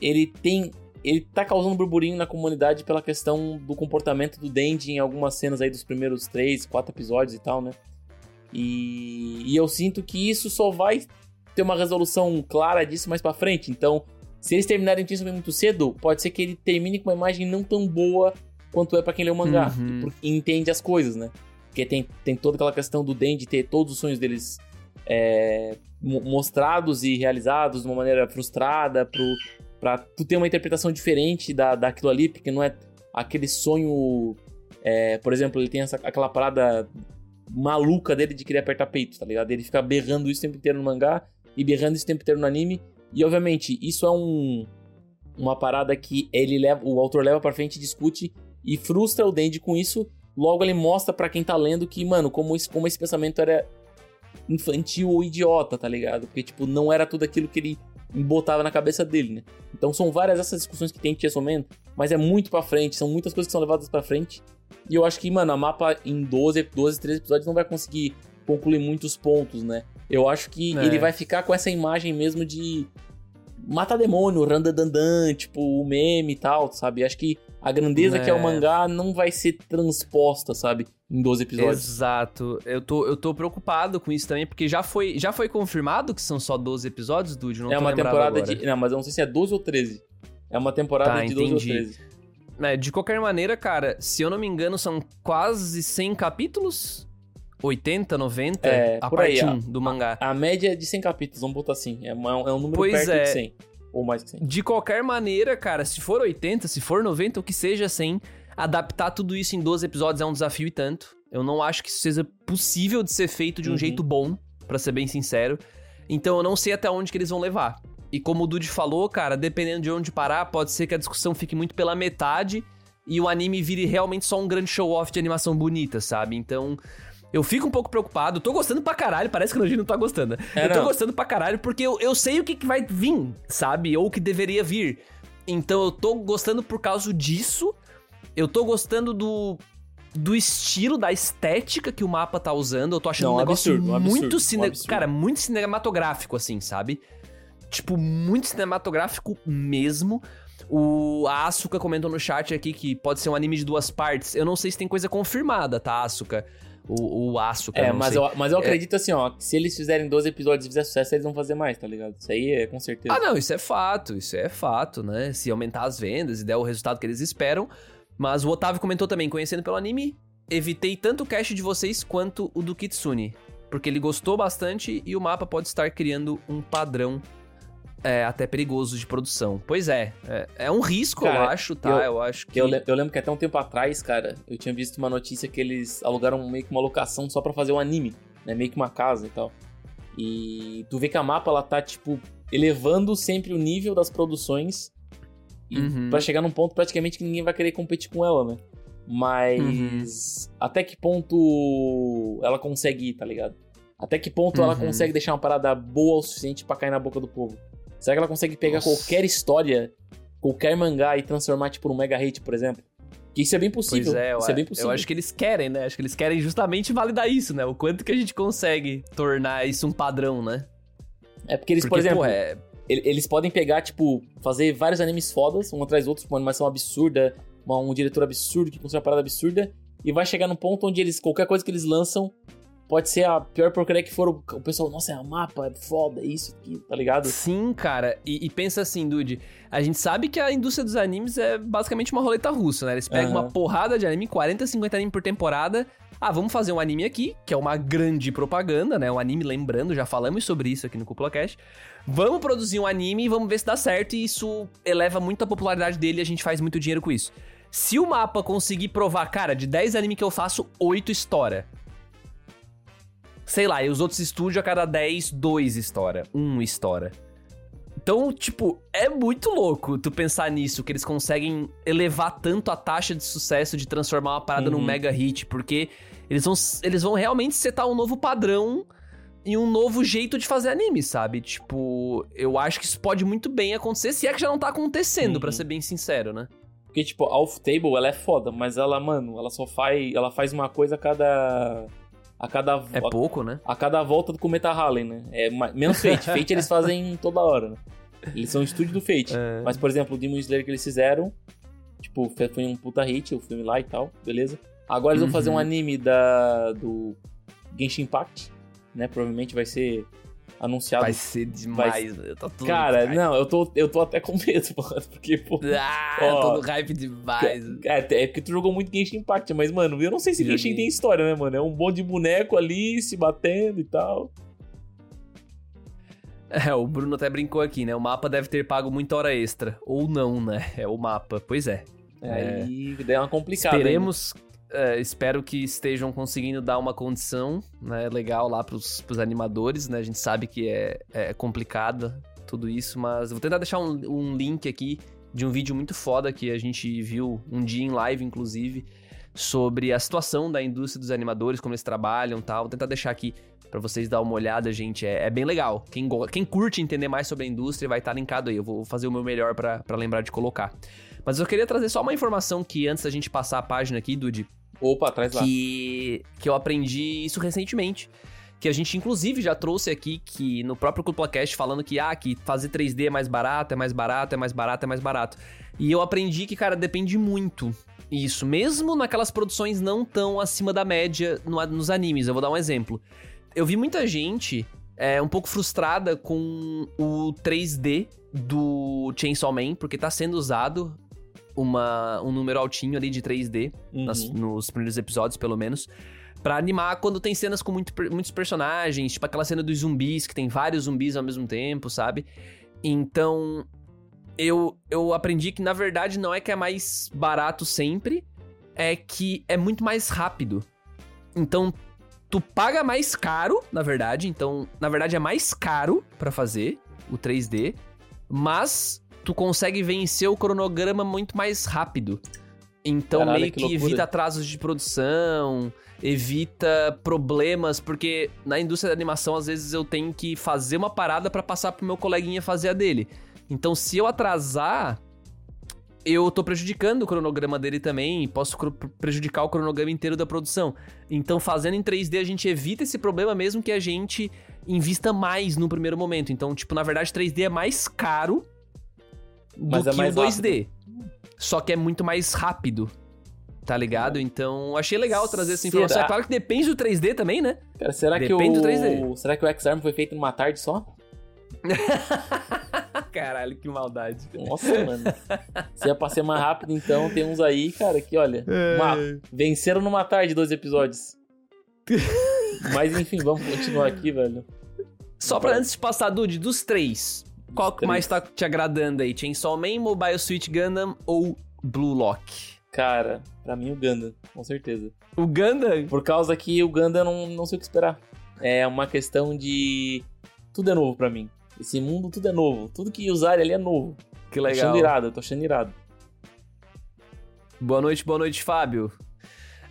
ele tem. Ele tá causando burburinho na comunidade pela questão do comportamento do Denji em algumas cenas aí dos primeiros três, quatro episódios e tal, né? E, e eu sinto que isso só vai ter uma resolução clara disso mais pra frente. Então, se eles terminarem o Chainsaw Man muito cedo, pode ser que ele termine com uma imagem não tão boa quanto é para quem lê o mangá Uhum. e, entende as coisas, né? Porque tem, tem toda aquela questão do Den de ter todos os sonhos deles é, mo- mostrados e realizados de uma maneira frustrada, pro, pra tu ter uma interpretação diferente da, daquilo ali, porque não é aquele sonho. é, por exemplo, ele tem essa, aquela parada maluca dele de querer apertar peito, tá ligado? Ele fica berrando isso o tempo inteiro no mangá e berrando isso o tempo inteiro no anime. E obviamente, isso é um uma parada que ele leva, o autor leva pra frente, discute e frustra o Dendi com isso. Logo ele mostra pra quem tá lendo que, mano, como esse, como esse pensamento era infantil ou idiota, tá ligado? Porque, tipo, não era tudo aquilo que ele botava na cabeça dele, né? Então são várias essas discussões que tem que Chainsaw Man, mas é muito pra frente, são muitas coisas que são levadas pra frente. E eu acho que, mano, a mapa em 12, 12 13 episódios não vai conseguir concluir muitos pontos, né? Eu acho que É. ele vai ficar com essa imagem mesmo de mata demônio, randadandan, tipo, o meme e tal, sabe? Acho que a grandeza que é o É. mangá não vai ser transposta, sabe? Em 12 episódios. Exato. Eu tô, eu tô preocupado com isso também, porque já foi, já foi confirmado que são só 12 episódios, Dude? Não é uma temporada agora. de. Não, mas eu não sei se é 12 ou 13. É uma temporada Tá, de 12 entendi. ou 13. É, de qualquer maneira, cara, se eu não me engano, são quase 100 capítulos? 80, 90? É, a parte aí, 1 do mangá. A média é de 100 capítulos, vamos botar assim. É, uma- é um número Pois perto é. de 100. Ou mais que 100. De qualquer maneira, cara, se for 80, se for 90, o que seja 100, adaptar tudo isso em 12 episódios é um desafio e tanto. Eu não acho que isso seja possível de ser feito de um Uhum. jeito bom, pra ser bem sincero. Então eu não sei até onde que eles vão levar. E como o Dude falou, cara, dependendo de onde parar, pode ser que a discussão fique muito pela metade e o anime vire realmente só um grande show-off de animação bonita, sabe? Então, eu fico um pouco preocupado. Tô gostando pra caralho, parece que o Nojinho não tá gostando. É, eu tô não. gostando pra caralho porque eu, eu sei o que, que vai vir, sabe? Ou o que deveria vir. Então eu tô gostando por causa disso. Eu tô gostando do. Do estilo, da estética que o mapa tá usando. Eu tô achando Não, um negócio absurdo, absurdo, muito um cine... absurdo. Cara, muito cinematográfico, assim, sabe? Tipo, muito cinematográfico mesmo. O a Asuka comentou no chat aqui que pode ser um anime de duas partes. Eu não sei se tem coisa confirmada, tá, Asuka? O, o Asuka, É, mas sei. eu, mas eu acredito assim, ó, se eles fizerem 12 episódios e fizer sucesso, eles vão fazer mais, tá ligado? Isso aí é com certeza. Ah, não, isso é fato, isso é fato, né? Se aumentar as vendas e der o resultado que eles esperam. Mas o Otávio comentou também, conhecendo pelo anime, evitei tanto o cast de vocês quanto o do Kitsune. Porque ele gostou bastante e o mapa pode estar criando um padrão é, até perigoso de produção. Pois é, é, é um risco, eu Cara, acho, tá? eu- Eu, acho que. Eu, eu lembro que até um tempo atrás, cara, eu tinha visto uma notícia que eles alugaram meio que uma locação só pra fazer o anime, né? Meio que uma casa e tal. E tu vê que a mapa, ela tá, tipo, elevando sempre o nível das produções Uhum. pra chegar num ponto praticamente que ninguém vai querer competir com ela, né? Mas Uhum. até que ponto ela consegue ir, tá ligado? Até que ponto ela Uhum. consegue deixar uma parada boa o suficiente pra cair na boca do povo? Será que ela consegue pegar Nossa. qualquer história, qualquer mangá e transformar, tipo, num mega hate, por exemplo? Que isso é bem possível. É, eu, isso é bem eu possível. acho que eles querem, né? Acho que eles querem justamente validar isso, né? O quanto que a gente consegue tornar isso um padrão, né? É porque eles, Porque, por exemplo, pô, é, ele- eles podem pegar, tipo, fazer vários animes fodas, um atrás do outro, tipo, uma animação absurda, uma- um diretor absurdo que constrói uma parada absurda, e vai chegar num ponto onde eles, qualquer coisa que eles lançam, pode ser a pior porcaria que for, o, pessoal, nossa, é a mapa, é foda, é isso aqui, tá ligado? Sim, cara. E, e pensa assim, Dude. A gente sabe que a indústria dos animes é basicamente uma roleta russa, né? Eles pegam Aham. uma porrada de anime, 40, 50 anime por temporada. Ah, vamos fazer um anime aqui, que é uma grande propaganda, né? Um anime, lembrando, já falamos sobre isso aqui no Cúpula Cash. Vamos produzir um anime e vamos ver se dá certo. E isso eleva muito a popularidade dele e a gente faz muito dinheiro com isso. Se o mapa conseguir provar, cara, de 10 anime que eu faço, 8 estoura. Sei lá, e os outros estúdios a cada 10, 2 estoura. 1 estoura. Então, tipo, é muito louco tu pensar nisso, que eles conseguem elevar tanto a taxa de sucesso de transformar uma parada num Uhum. mega hit, porque eles vão, eles vão realmente setar um novo padrão e um novo jeito de fazer anime, sabe? Tipo, eu acho que isso pode muito bem acontecer, se é que já não tá acontecendo, Uhum. pra ser bem sincero, né? Porque, tipo, a Off Table, ela é foda, mas ela, mano, ela só faz, ela faz uma coisa a cada... A cada, É pouco, né? a cada volta do Cometa Halley, né? É menos Fate. Fate eles fazem toda hora, né? Eles são estúdio do Fate. É. Mas, por exemplo, o Demon Slayer que eles fizeram, tipo, foi um puta hit, o filme lá e tal, beleza? Agora eles vão fazer um Uhum. anime da, do Genshin Impact, né? Provavelmente vai ser anunciado. Vai ser demais, velho. Tá tudo Cara, não, eu tô, eu tô até com medo, mano. Porque, pô. Ah, Ó. eu tô no hype demais. É, é porque tu jogou muito Genshin Impact, mas, mano, eu não sei se Joguei. Genshin tem história, né, mano? É um monte de boneco ali se batendo e tal. É, o Bruno até brincou aqui, né? O mapa deve ter pago muita hora extra. Ou não, né? É o mapa. Pois é. É. Aí daí é uma complicada. Esperemos. É, espero que estejam conseguindo dar uma condição né, legal lá pros, pros animadores, né? A gente sabe que é, é complicado tudo isso, mas vou tentar deixar um, um link aqui de um vídeo muito foda que a gente viu um dia em live, inclusive, sobre a situação da indústria dos animadores, como eles trabalham e tal. Vou tentar deixar aqui pra vocês dar uma olhada, gente. É, é bem legal. Quem, quem curte entender mais sobre a indústria vai estar linkado aí. Eu vou fazer o meu melhor pra lembrar de colocar. Mas eu queria trazer só uma informação que antes da gente passar a página aqui, Dude, Opa, traz lá. que, que eu aprendi isso recentemente. Que a gente, inclusive, já trouxe aqui que no próprio CuplaCast falando que, ah, que fazer 3D é mais barato, é mais barato, é mais barato, é mais barato. E eu aprendi que, cara, depende muito isso. Mesmo naquelas produções não tão acima da média no- nos animes. Eu vou dar um exemplo. Eu vi muita gente é, um pouco frustrada com o 3D do Chainsaw Man, porque tá sendo usado uma, um número altinho ali de 3D Uhum. nas- nos primeiros episódios, pelo menos. Pra animar quando tem cenas com muito muitos personagens, tipo aquela cena dos zumbis, que tem vários zumbis ao mesmo tempo, sabe? Então, eu, eu aprendi que na verdade não é que é mais barato sempre, é que é muito mais rápido. Então, tu paga mais caro, na verdade. Então, na verdade, é mais caro pra fazer o 3D, mas tu consegue vencer o cronograma muito mais rápido. Então, Caralho, meio que que, evita atrasos de produção, evita problemas, porque na indústria da animação, às vezes eu tenho que fazer uma parada pra passar pro meu coleguinha fazer a dele. Então, se eu atrasar, eu tô prejudicando o cronograma dele também, posso prejudicar o cronograma inteiro da produção. Então, fazendo em 3D, a gente evita esse problema mesmo que a gente invista mais no primeiro momento. Então, tipo, na verdade, 3D é mais caro do Mas é que mais o 2D. Só que é muito mais rápido. Tá ligado? Então, achei legal trazer essa informação. Será? É claro que depende do 3D também, né? Cara, será Depende que do o 3D. será que o X-Arm foi feito numa tarde só? Caralho, que maldade. Nossa, mano. Se é pra ser mais rápido, então tem uns aí, cara, que olha, uma- venceram numa tarde dois episódios. Mas enfim, vamos continuar aqui, velho. Só pra antes de passar, Dude, dos três, qual que mais tá te agradando aí? Chainsaw Man, Mobile Suit Gundam ou Blue Lock? Cara, pra mim o Gundam, com certeza. O Gundam? Por causa que o Gundam não, não sei o que esperar. É uma questão de. Tudo é novo pra mim. Esse mundo tudo é novo. Tudo que usarem ali é novo. Que Tô legal. achando irado, tô achando irado. Boa noite, boa noite, Fábio.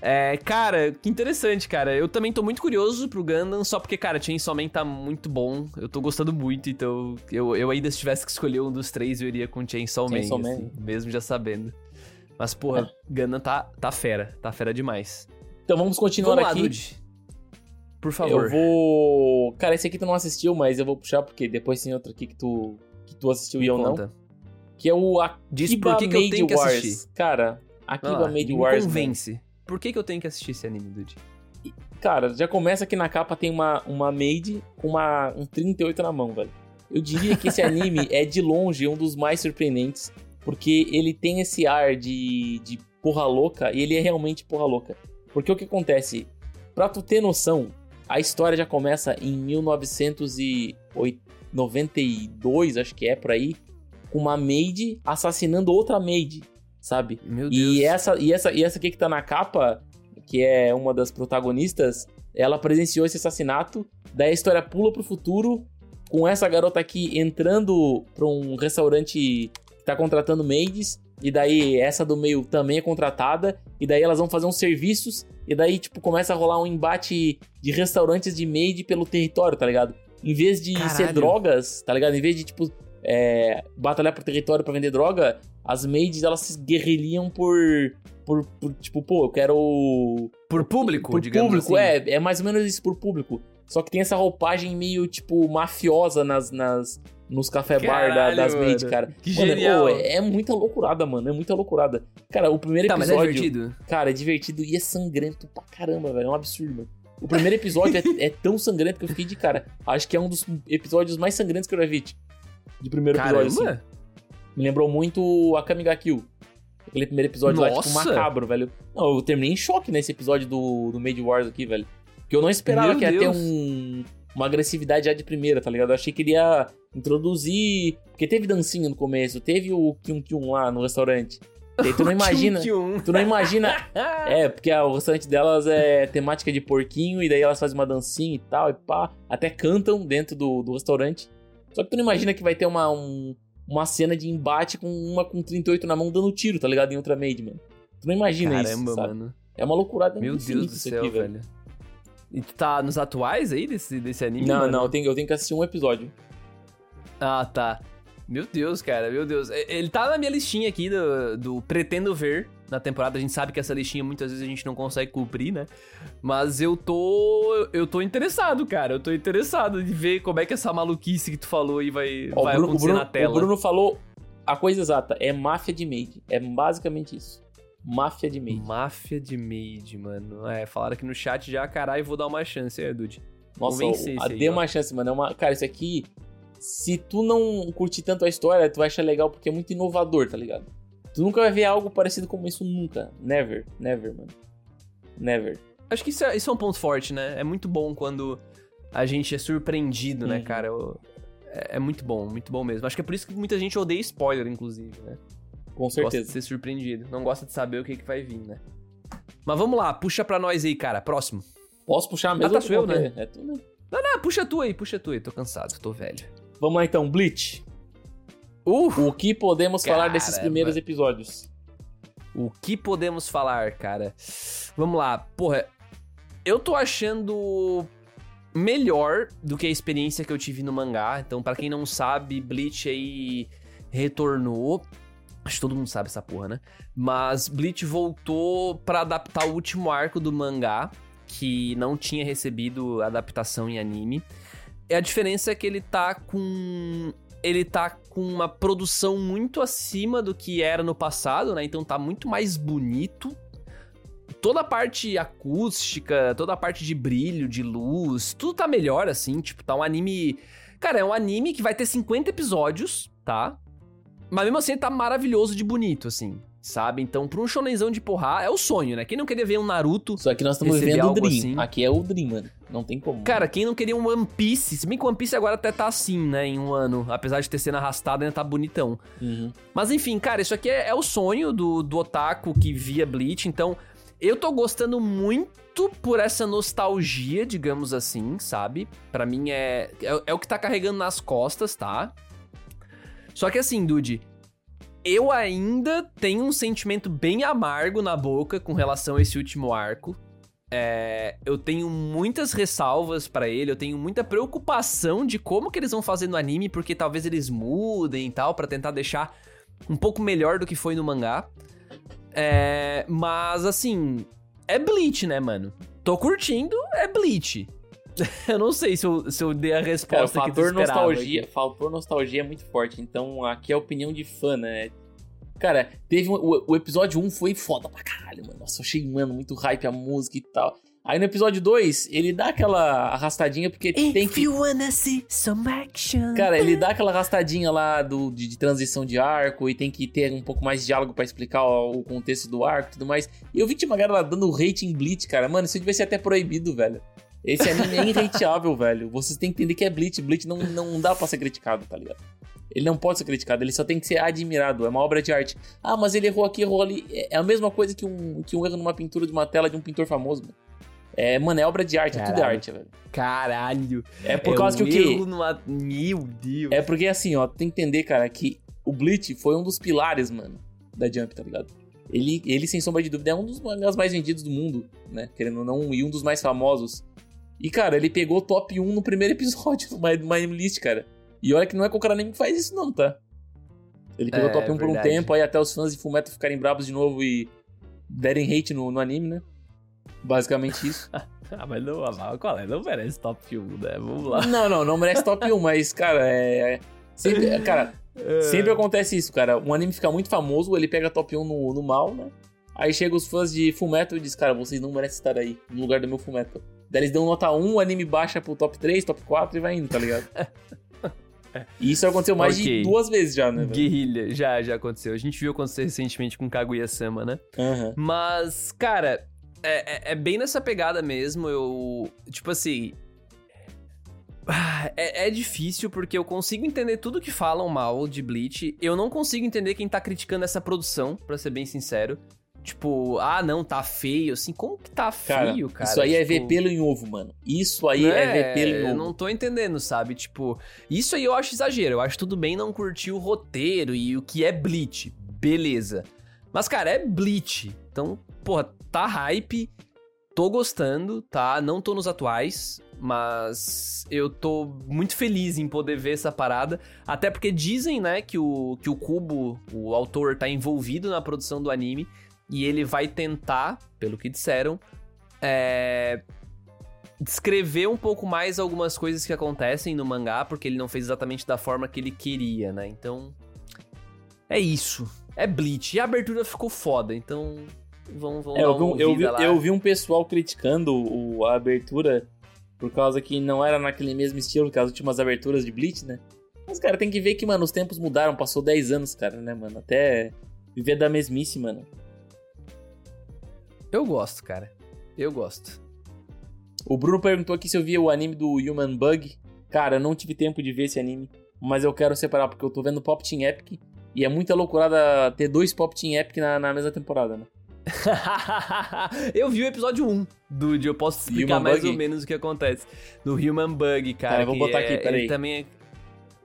É, cara, que interessante, cara. Eu também tô muito curioso pro Gundam, só porque, cara, Chainsaw Man tá muito bom. Eu tô gostando muito, então eu, eu ainda se tivesse que escolher um dos três, eu iria com Chainsaw, Chainsaw Man, Man. assim, mesmo já sabendo. Mas, porra, Gundam tá, tá fera, tá fera demais. Então vamos continuar Vamos lá, aqui. Dude. Por favor. Eu vou. Cara, esse aqui tu não assistiu, mas eu vou puxar porque depois tem outro aqui que tu, que tu assistiu Me e eu conta. não. Que é o Diz Akiba por que, que eu Made tenho que Wars. assistir. Cara, Akiba lá, Made Wars. mano. convence. Por que, que eu tenho que assistir esse anime, Dude? Cara, já começa aqui na capa tem uma, uma Made com uma, um 38 na mão, velho. Eu diria que esse anime é de longe um dos mais surpreendentes, porque ele tem esse ar de, de porra louca e ele é realmente porra louca. Porque o que acontece? Pra tu ter noção, a história já começa em 1992, acho que é por aí, com uma maid assassinando outra maid, sabe? Meu Deus. E essa, e, essa, e essa aqui que tá na capa, que é uma das protagonistas, ela presenciou esse assassinato, daí a história pula pro futuro, com essa garota aqui entrando pra um restaurante que tá contratando maids, e daí essa do meio também é contratada, e daí elas vão fazer uns serviços, e daí, tipo, começa a rolar um embate de restaurantes de maid pelo território, tá ligado? Em vez de ser Caralho. drogas, tá ligado? Em vez de, tipo, é, batalhar pro território pra vender droga, as maids, elas se guerrilham por, por, por, tipo, pô, eu quero... Por público, por digamos público, assim. é, é mais ou menos isso, por público. Só que tem essa roupagem meio, tipo, mafiosa nas, nas, nos café bar da- Caralho, das maids, cara. Que Mano, genial. ô, é, é muita loucurada, mano, é muita loucurada. Cara, o primeiro Tá, mas é episódio... divertido? Cara, é divertido e é sangrento pra caramba, velho. É um absurdo, mano. O primeiro episódio é, é tão sangrento que eu fiquei de cara. Acho que é um dos episódios mais sangrentos que eu já vi. De primeiro episódio, Caramba! assim. Me lembrou muito a Kamiga Kill. Aquele primeiro episódio lá, tipo, Nossa! macabro, velho. Não, eu terminei em choque nesse episódio do, do Made Wars aqui, velho. Porque eu não esperava Meu que ia ter Deus. um, uma agressividade já de primeira, tá ligado? Eu achei que ele ia introduzir. Porque teve dancinha no começo, teve o Kyun Kyun lá no restaurante. E aí tu não imagina. Tu não imagina. É, porque o restaurante delas é temática de porquinho, e daí elas fazem uma dancinha e tal, e pá. Até cantam dentro do, do restaurante. Só que tu não imagina que vai ter uma, um- uma cena de embate com uma com 38 na mão dando tiro, tá ligado? Em outra made, mano. Tu não imagina Caramba, isso, sabe? mano. É uma loucurada Meu Deus do isso céu, aqui, velho. E tu tá nos atuais aí desse, desse anime? Não, mano? não, eu tenho, eu tenho que assistir um episódio. Ah, tá. Meu Deus, cara, meu Deus. Ele tá na minha listinha aqui do, do Pretendo Ver na temporada. A gente sabe que essa listinha muitas vezes a gente não consegue cumprir, né? Mas eu tô. Eu tô interessado, cara. Eu tô interessado de ver como é que essa maluquice que tu falou aí vai, Ó, vai Bruno, acontecer Bruno, na tela. o Bruno falou a coisa exata. É máfia de made. É basicamente isso. Máfia de made. Máfia de Maid, mano. É, falaram aqui no chat já, caralho, vou dar uma chance aí, Dude. Nossa, aí, dê ó. uma chance, mano. É uma... Cara, isso aqui, se tu não curtir tanto a história, tu vai achar legal porque é muito inovador, tá ligado? Tu nunca vai ver algo parecido como isso nunca. Never, never, mano. Never. Acho que isso é, isso é um ponto forte, né? É muito bom quando a gente é surpreendido, né, Uhum. cara? Eu- é, é muito bom, muito bom mesmo. Acho que é por isso que muita gente odeia spoiler, inclusive, né? Com Gosta de certeza. ser surpreendido. Não gosta de saber o que, que vai vir, né? Mas vamos lá, puxa pra nós aí, cara. Próximo. Posso puxar mesmo? tá ou tu eu, né? É tu, né? Ah, puxa tu aí, puxa tu aí. Tô cansado, tô velho. Vamos lá então, Bleach. Uh! O que podemos falar desses Caramba. primeiros episódios? O que podemos falar, cara? Vamos lá. Porra, eu tô achando melhor do que a experiência que eu tive no mangá. Então, pra quem não sabe, Bleach aí retornou. Acho que todo mundo sabe essa porra, né? Mas Bleach voltou pra adaptar o último arco do mangá, que não tinha recebido adaptação em anime. E a diferença é que ele tá com ele tá com uma produção muito acima do que era no passado, né? Então tá muito mais bonito. Toda a parte acústica, toda a parte de brilho, de luz, tudo tá melhor assim, tipo, tá um anime, cara, é um anime que vai ter 50 episódios, tá? Mas mesmo assim ele tá maravilhoso de bonito assim, sabe? Então, pra um shonenzão de porra, é o sonho, né? Quem não queria ver um Naruto Só que nós estamos vivendo o Dream. assim. Aqui é o Dream, mano. Não tem como. Cara, quem não queria um One Piece? Se bem que o One Piece agora até tá assim, né? Em um ano. Apesar de ter sendo arrastado, ainda tá bonitão. Uhum. Mas enfim, cara, isso aqui é, é o sonho do, do otaku que via Bleach. Então, eu tô gostando muito por essa nostalgia, digamos assim, sabe? Pra mim é, é, é o que tá carregando nas costas, tá? Só que assim, Dude, eu ainda tenho um sentimento bem amargo na boca com relação a esse último arco. É, eu tenho muitas ressalvas pra ele, eu tenho muita preocupação de como que eles vão fazer no anime, porque talvez eles mudem e tal, pra tentar deixar um pouco melhor do que foi no mangá. É, mas assim, é Bleach, né, mano? Tô curtindo, é Bleach. eu não sei se eu, se eu dei a Cara, o resposta que tu fator nostalgia, aqui. fator nostalgia é muito forte. Então, aqui é a opinião de fã, né? Cara, teve um- o, o episódio 1 foi foda pra caralho, mano. Nossa, eu achei, mano, muito hype a música e tal. Aí no episódio 2, ele dá aquela arrastadinha porque tem que. wanna see some action. Cara, ele dá aquela arrastadinha lá do, de, de transição de arco e tem que ter um pouco mais de diálogo pra explicar o, o contexto do arco e tudo mais. E eu vi que tinha uma galera dando hate em Bleach, cara. Mano, isso devia ser até proibido, velho. Esse anime é irrateável, velho. Vocês têm que entender que é Bleach. Bleach não, não dá pra ser criticado, tá ligado? Ele não pode ser criticado, ele só tem que ser admirado. É uma obra de arte. Ah, mas ele errou aqui, errou ali. É a mesma coisa que um, que um erro numa pintura de uma tela de um pintor famoso, mano. É, mano, é obra de arte, é tudo é Caralho. arte, velho. Caralho. É por é causa que um o quê? erro numa- Meu Deus. É porque assim, ó, tem que entender, cara, que o Bleach foi um dos pilares, mano, da Jump, tá ligado? Ele, ele sem sombra de dúvida, é um dos mangás mais vendidos do mundo, né? Querendo ou não, e um dos mais famosos. E, cara, ele pegou o top 1 no primeiro episódio do My, My List, cara. E olha que não é qualquer anime que faz isso, não, tá? Ele pegou É, top 1 por um tempo, aí até os fãs de Fullmetal ficarem bravos de novo e derem hate no, no anime, né? Basicamente isso. Ah, mas não, qual é? Não merece top 1, né? Vamos lá. não, não, não merece top 1, mas, cara, é. Sempre, cara, Sempre acontece isso, cara. Um anime fica muito famoso, ele pega top 1 no, no mal, né? Aí chega os fãs de Fullmetal e diz, cara, vocês não merecem estar aí, no lugar do meu Fullmetal. Daí eles dão nota 1, o anime baixa pro top 3, top 4 e vai indo, tá ligado? E isso aconteceu mais Ok. de duas vezes já, né? velho? Guerrilha, já, já aconteceu. A gente viu acontecer recentemente com Kaguya-sama, né? Aham. Mas, cara, é, é- é bem nessa pegada mesmo. Eu. Tipo assim. ah, É, é difícil porque eu consigo entender tudo que falam mal de Bleach. Eu não consigo entender quem tá criticando essa produção, pra ser bem sincero. Tipo, ah, não, tá feio. Assim, como que tá Cara, feio, cara? isso aí é Tipo, ver pelo em ovo, mano. Isso aí é, né, ver pelo em ovo. Eu não tô entendendo, sabe? Tipo, isso aí eu acho exagero. Eu acho tudo bem não curtir o roteiro e o que é Bleach. Beleza. Mas, cara, é Bleach. Então, porra, tá hype. Tô gostando, tá? Não tô nos atuais. Mas eu tô muito feliz em poder ver essa parada. Até porque dizem, né, que o, que o Kubo, o autor, tá envolvido na produção do anime. E ele vai tentar, pelo que disseram, é, descrever um pouco mais algumas coisas que acontecem no mangá, porque ele não fez exatamente da forma que ele queria, né? Então, é isso. É Bleach. E a abertura ficou foda, então vamos, vamos É, eu, vi, um- eu, vi, eu vi um pessoal criticando o- a abertura por causa que não era naquele mesmo estilo que as últimas aberturas de Bleach, né? Mas, cara, tem que ver que, mano, os tempos mudaram, passou 10 anos, cara, né, mano? Até viver da mesmice, mano. Eu gosto, cara. Eu gosto. O Bruno perguntou aqui se eu via o anime do Human Bug. Cara, eu não tive tempo de ver esse anime, mas eu quero separar porque eu tô vendo Pop Team Epic e é muita loucurada ter dois Pop Team Epic na, na mesma temporada, né? eu vi o episódio 1 do de eu posso explicar Human mais Bug? ou menos o que acontece. No Human Bug, cara. Tá, eu vou botar é- aqui, peraí. Ele também é,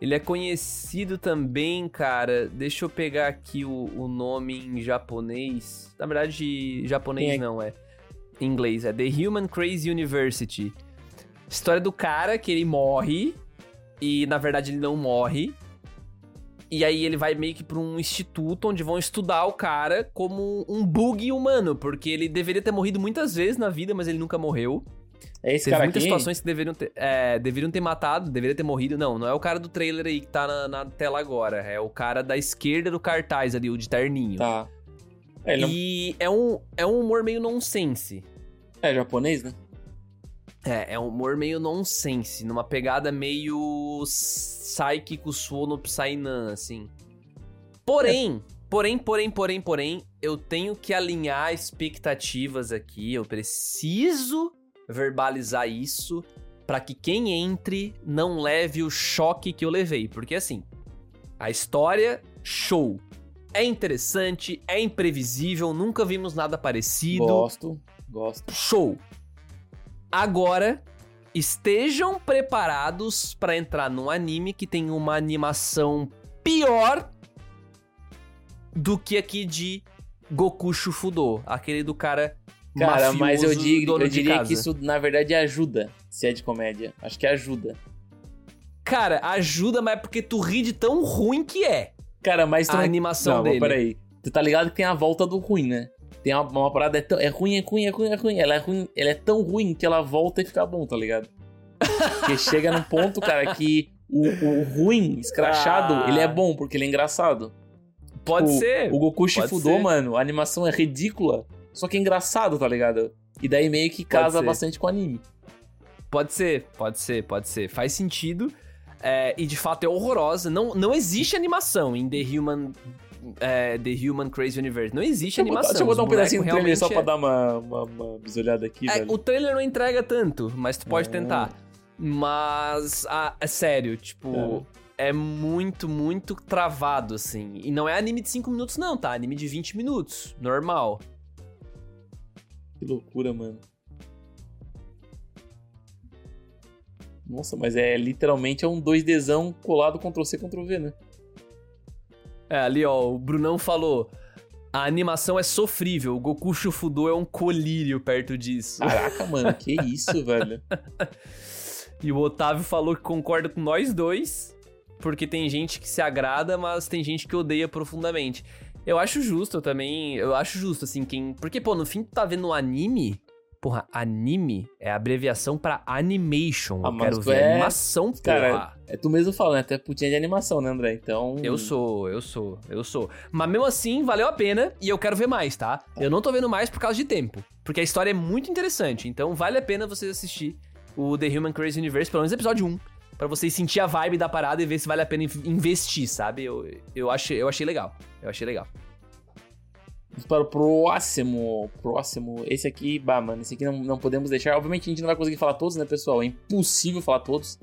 ele é conhecido também, cara. Deixa eu pegar aqui o, o nome em japonês. Na verdade, japonês é? não, é em inglês. É The Human Crazy University. História do cara que ele morre e na verdade ele não morre. E aí ele vai meio que pra um instituto onde vão estudar o cara como um bug humano, porque ele deveria ter morrido muitas vezes na vida, mas ele nunca morreu. É esse Teve cara muitas aqui? situações que deveriam ter, é, deveriam ter matado, deveria ter morrido. Não, não é o cara do trailer aí que tá na, na tela agora. É o cara da esquerda do cartaz ali, o de terninho. Tá. É, não- E é um, é um humor meio nonsense. é japonês, né? É, é um humor meio nonsense, numa pegada meio Psychico Suono Psynan, assim. Porém, porém, porém, porém, porém, eu tenho que alinhar expectativas aqui, eu preciso verbalizar isso pra que quem entre não leve o choque que eu levei, porque assim, a história show. É interessante, é imprevisível, nunca vimos nada parecido Gosto, gosto. show. Agora, estejam preparados pra entrar num anime que tem uma animação pior do que aqui de Goku Shufudo, aquele do cara Cara, mas eu, digo, eu diria que isso, na verdade, ajuda, se é de comédia. Acho que ajuda. Cara, ajuda, mas é porque tu ri de tão ruim que é Cara, mas tu a não- animação não, mas dele. peraí. Tu tá ligado que tem a volta do ruim, né? Tem uma, uma parada, é, tão- é ruim, é ruim, é ruim, é ruim. Ela é ruim, ela é tão ruim que ela volta e fica bom, tá ligado? Porque chega num ponto, cara, que o, o ruim, escrachado, Ah. ele é bom, porque ele é engraçado. Pode Tipo, ser. O Goku Shifudo, ser. mano, a animação é ridícula, só que é engraçado, tá ligado? E daí meio que casa bastante com o anime. Pode ser, pode ser, pode ser. Faz sentido. É, e de fato é horrorosa. Não, não existe animação em The Human, é, The Human Crazy Universe. Não existe Deixa eu botar, animação. deixa eu botar um pedacinho do trailer só pra realmente dar uma, uma, uma bisolhada aqui, é- É, o trailer não entrega tanto, mas tu pode Ah. tentar. Mas, ah, é sério, tipo, é muito, muito travado, assim. E não é anime de 5 minutos, não, tá? Anime de 20 minutos, normal. Que loucura, mano. Nossa, mas é literalmente é um 2Dzão colado Ctrl-C, Ctrl-V, né? É, ali, ó, o Brunão falou. A animação é sofrível, o Goku Shufudo é um colírio perto disso. Caraca, mano, que isso, velho. E o Otávio falou que concorda com nós dois, porque tem gente que se agrada, mas tem gente que odeia profundamente. Eu acho justo eu também, eu acho justo, assim, quem... Porque, pô, no fim tu tá vendo um anime Porra, anime é abreviação pra animation. Ah, eu quero ver é- animação, porra. Cara, é tu mesmo falando, até putinha de animação, né, André? Então. Eu sou, eu sou, eu sou. Mas mesmo assim, valeu a pena e eu quero ver mais, tá? Eu não tô vendo mais por causa de tempo. Porque a história é muito interessante. Então vale a pena vocês assistir o The Human Crazy Universe, pelo menos episódio 1. Pra vocês sentir a vibe da parada e ver se vale a pena in- investir, sabe? Eu, eu, achei, eu achei legal. Eu achei legal. Vamos para o próximo. Próximo. Esse aqui, bah, mano, esse aqui não, não podemos deixar. Obviamente a gente não vai conseguir falar todos, né, pessoal? É impossível falar todos.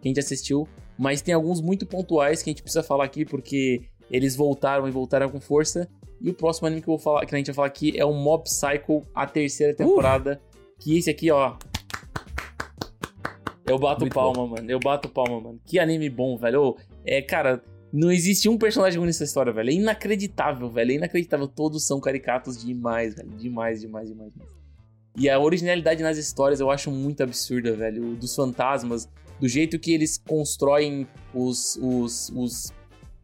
Que a gente assistiu. Mas tem alguns muito pontuais que a gente precisa falar aqui, porque eles voltaram e voltaram com força. E o próximo anime que, eu vou falar, que a gente vai falar aqui é o Mob Psycho, a terceira temporada. Que esse aqui, ó. Eu bato Muito palma, mano. Eu bato palma, mano. Que anime bom, velho. Ô, É, cara, não existe um personagem ruim nessa história, velho. É inacreditável, velho. É inacreditável. Todos são caricatos demais, velho. Demais, demais, demais, demais. E a originalidade nas histórias eu acho muito absurda, velho. Dos fantasmas, do jeito que eles constroem os. os, os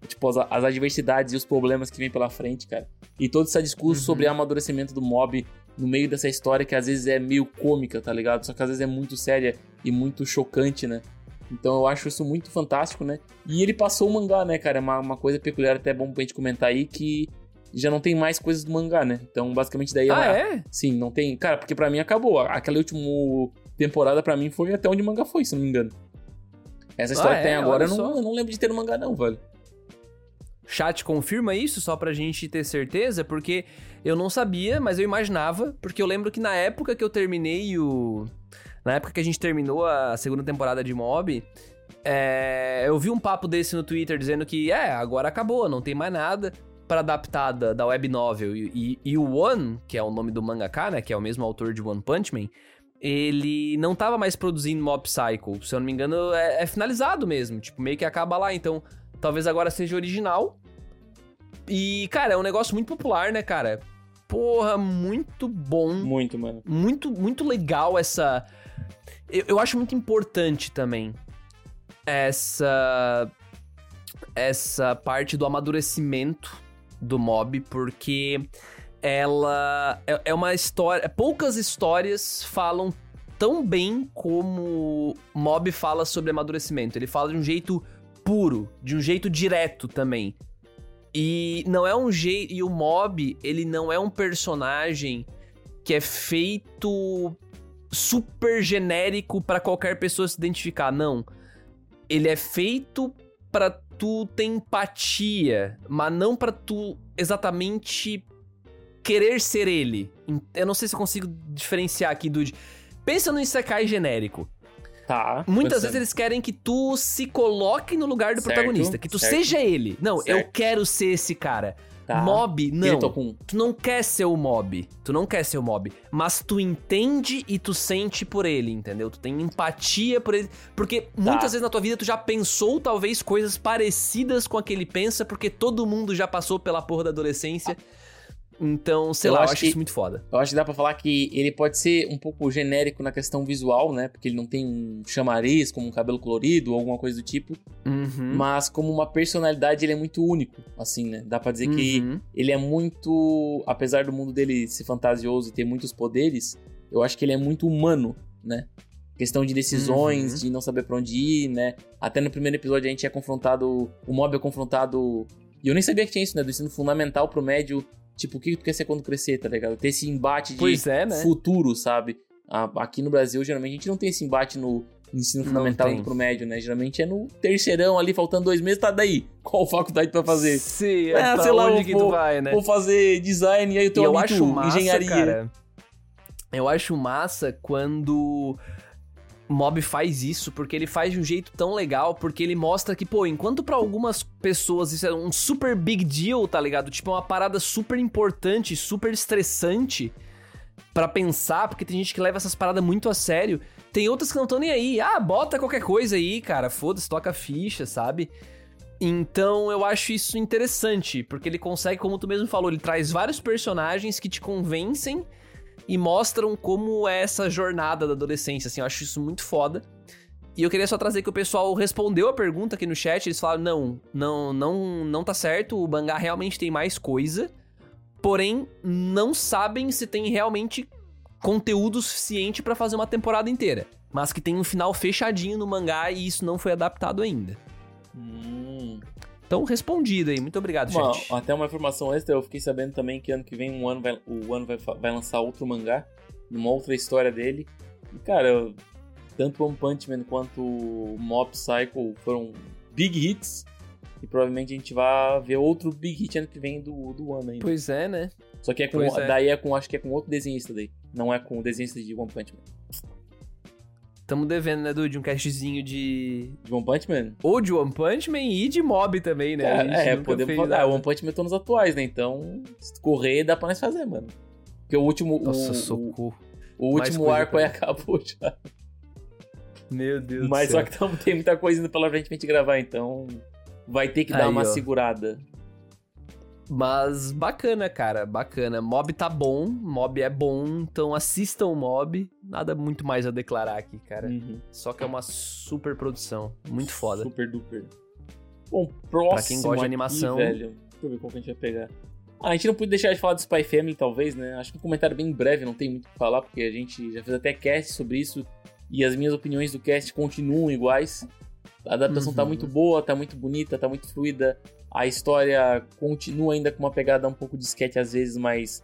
tipo, as, as adversidades e os problemas que vem pela frente, cara. E todo esse discurso Uhum. sobre amadurecimento do mob no meio dessa história que às vezes é meio cômica, tá ligado? Só que às vezes é muito séria e muito chocante, né? Então eu acho isso muito fantástico, né? E ele passou o mangá, né, cara? É uma, uma coisa peculiar, até bom pra gente comentar aí, que já não tem mais coisas do mangá, né? Então, basicamente, daí Ah, uma- é? Sim, não tem. Cara, porque pra mim acabou. Aquela última temporada pra mim foi até onde o mangá foi, se não me engano. Essa história Ah, que tem é? agora, eu não, eu não lembro de ter no mangá, não, velho. Chat confirma isso só pra gente ter certeza, porque eu não sabia, mas eu imaginava, porque eu lembro que na época que eu terminei o. Na época que a gente terminou a segunda temporada de Mob, é, eu vi um papo desse no Twitter dizendo que, é, agora acabou, não tem mais nada para adaptar da, da web novel. E, o One, que é o nome do mangaka, né, que é o mesmo autor de One Punch Man, ele não tava mais produzindo Mob Psycho. Se eu não me engano, é, é finalizado mesmo, tipo, meio que acaba lá, então talvez agora seja original. E, cara, é um negócio muito popular, né, cara? Porra, muito bom Muito, mano. muito, muito legal essa. Eu, eu acho muito importante também essa. Essa parte do amadurecimento do mob, porque ela é, é uma história. Poucas histórias falam tão bem como mob fala sobre amadurecimento. Ele fala de um jeito puro, de um jeito direto também. E não é um jeito. E o mob, ele não é um personagem que é feito super genérico pra qualquer pessoa se identificar, não. Ele é feito pra tu ter empatia, mas não pra tu exatamente querer ser ele. Eu não sei se eu consigo diferenciar aqui do Pensa no Isekai genérico. Tá. Muitas pensando. vezes eles querem que tu se coloque no lugar do Certo, protagonista, que tu certo. seja ele. Não, eu Certo. quero ser esse cara. Tá. Mob, não. Kun. Tu não quer ser o mob. Tu não quer ser o mob. Mas tu entende e tu sente por ele, entendeu? Tu tem empatia por ele. Porque Tá. muitas vezes na tua vida tu já pensou, talvez, coisas parecidas com a que ele pensa, porque todo mundo já passou pela porra da adolescência. Então, sei Eu lá, eu acho acho que- isso muito foda. Eu acho que dá pra falar que ele pode ser um pouco genérico na questão visual, né? Porque ele não tem um chamariz, como um cabelo colorido ou alguma coisa do tipo. Uhum. Mas como uma personalidade, ele é muito único, assim, né? Dá pra dizer que Uhum. ele é muito. Apesar do mundo dele ser fantasioso e ter muitos poderes, eu acho que ele é muito humano, né? Questão de decisões, Uhum. de não saber pra onde ir, né? Até no primeiro episódio a gente é confrontado. O mob é confrontado. E eu nem sabia que tinha isso, né? Do ensino fundamental pro médio. Tipo, o que tu quer ser quando crescer, tá ligado? Ter esse embate de é, né? futuro, sabe? Aqui no Brasil, geralmente, a gente não tem esse embate no ensino fundamental indo pro médio, né? Geralmente é no terceirão ali, faltando dois meses, tá daí. Qual faculdade tu vai fazer? Sim, Ah, pra sei lá, onde eu que vou- tu vai, né? Vou fazer design e aí o E teu eu acho massa, engenharia. cara. Eu acho massa quando Mob faz isso, porque ele faz de um jeito tão legal, porque ele mostra que, pô, enquanto pra algumas pessoas isso é um super big deal, tá ligado? Tipo, é uma parada super importante, super estressante pra pensar, porque tem gente que leva essas paradas muito a sério. Tem outras que não estão nem aí. Ah, bota qualquer coisa aí, cara. Foda-se, toca ficha, sabe? Então eu acho isso interessante, porque ele consegue, como tu mesmo falou, ele traz vários personagens que te convencem e mostram como é essa jornada da adolescência, assim, eu acho isso muito foda. E eu queria só trazer que o pessoal respondeu a pergunta aqui no chat, eles falaram, não, não, não, não tá certo, o mangá realmente tem mais coisa, porém não sabem se tem realmente conteúdo suficiente pra fazer uma temporada inteira. Mas que tem um final fechadinho no mangá e isso não foi adaptado ainda. Hum. Então, respondido aí. Muito obrigado, Uma- chat. até uma informação extra, eu fiquei sabendo também que ano que vem um ano vai, o ano vai, vai lançar outro mangá, uma outra história dele. E, cara, tanto One Punch Man quanto Mob Psycho foram big hits. E provavelmente a gente vai ver outro big hit ano que vem do, do ano ainda. Pois é, né? Só que é com, é. daí é com, acho que é com outro desenhista daí. Não é com o desenhista de One Punch Man. Tamo devendo, né, Dude? Um castzinho de. De One Punch Man? Ou de One Punch Man e de Mob também, né? É, nunca podemos falar. Ah, One Punch Man estão nos atuais, né? Então, se correr, dá pra nós fazer, mano. Porque o último. Nossa, o, socorro. o último arco aí acabou já. Meu Deus Mas do só céu. que tamo- tem muita coisa ainda pela frente pra gente gravar, então. Vai ter que dar Aí, uma ó. segurada. Mas bacana, cara, bacana. Mob tá bom, Mob é bom, então assistam o Mob. Nada muito mais a declarar aqui, cara. Uhum. Só que é uma super produção, muito foda. Super duper. Bom, próximo. Pra quem gosta de aqui, animação. velho. Deixa eu ver qual que a gente vai pegar. Ah, a gente não podia deixar de falar do Spy Family, talvez, né? Acho que um comentário bem breve, não tem muito o que falar, porque a gente já fez até cast sobre isso. E as minhas opiniões do cast continuam iguais. A adaptação tá Uhum. muito boa, tá muito bonita, tá muito fluida. A história continua ainda com uma pegada um pouco de sketch às vezes, mas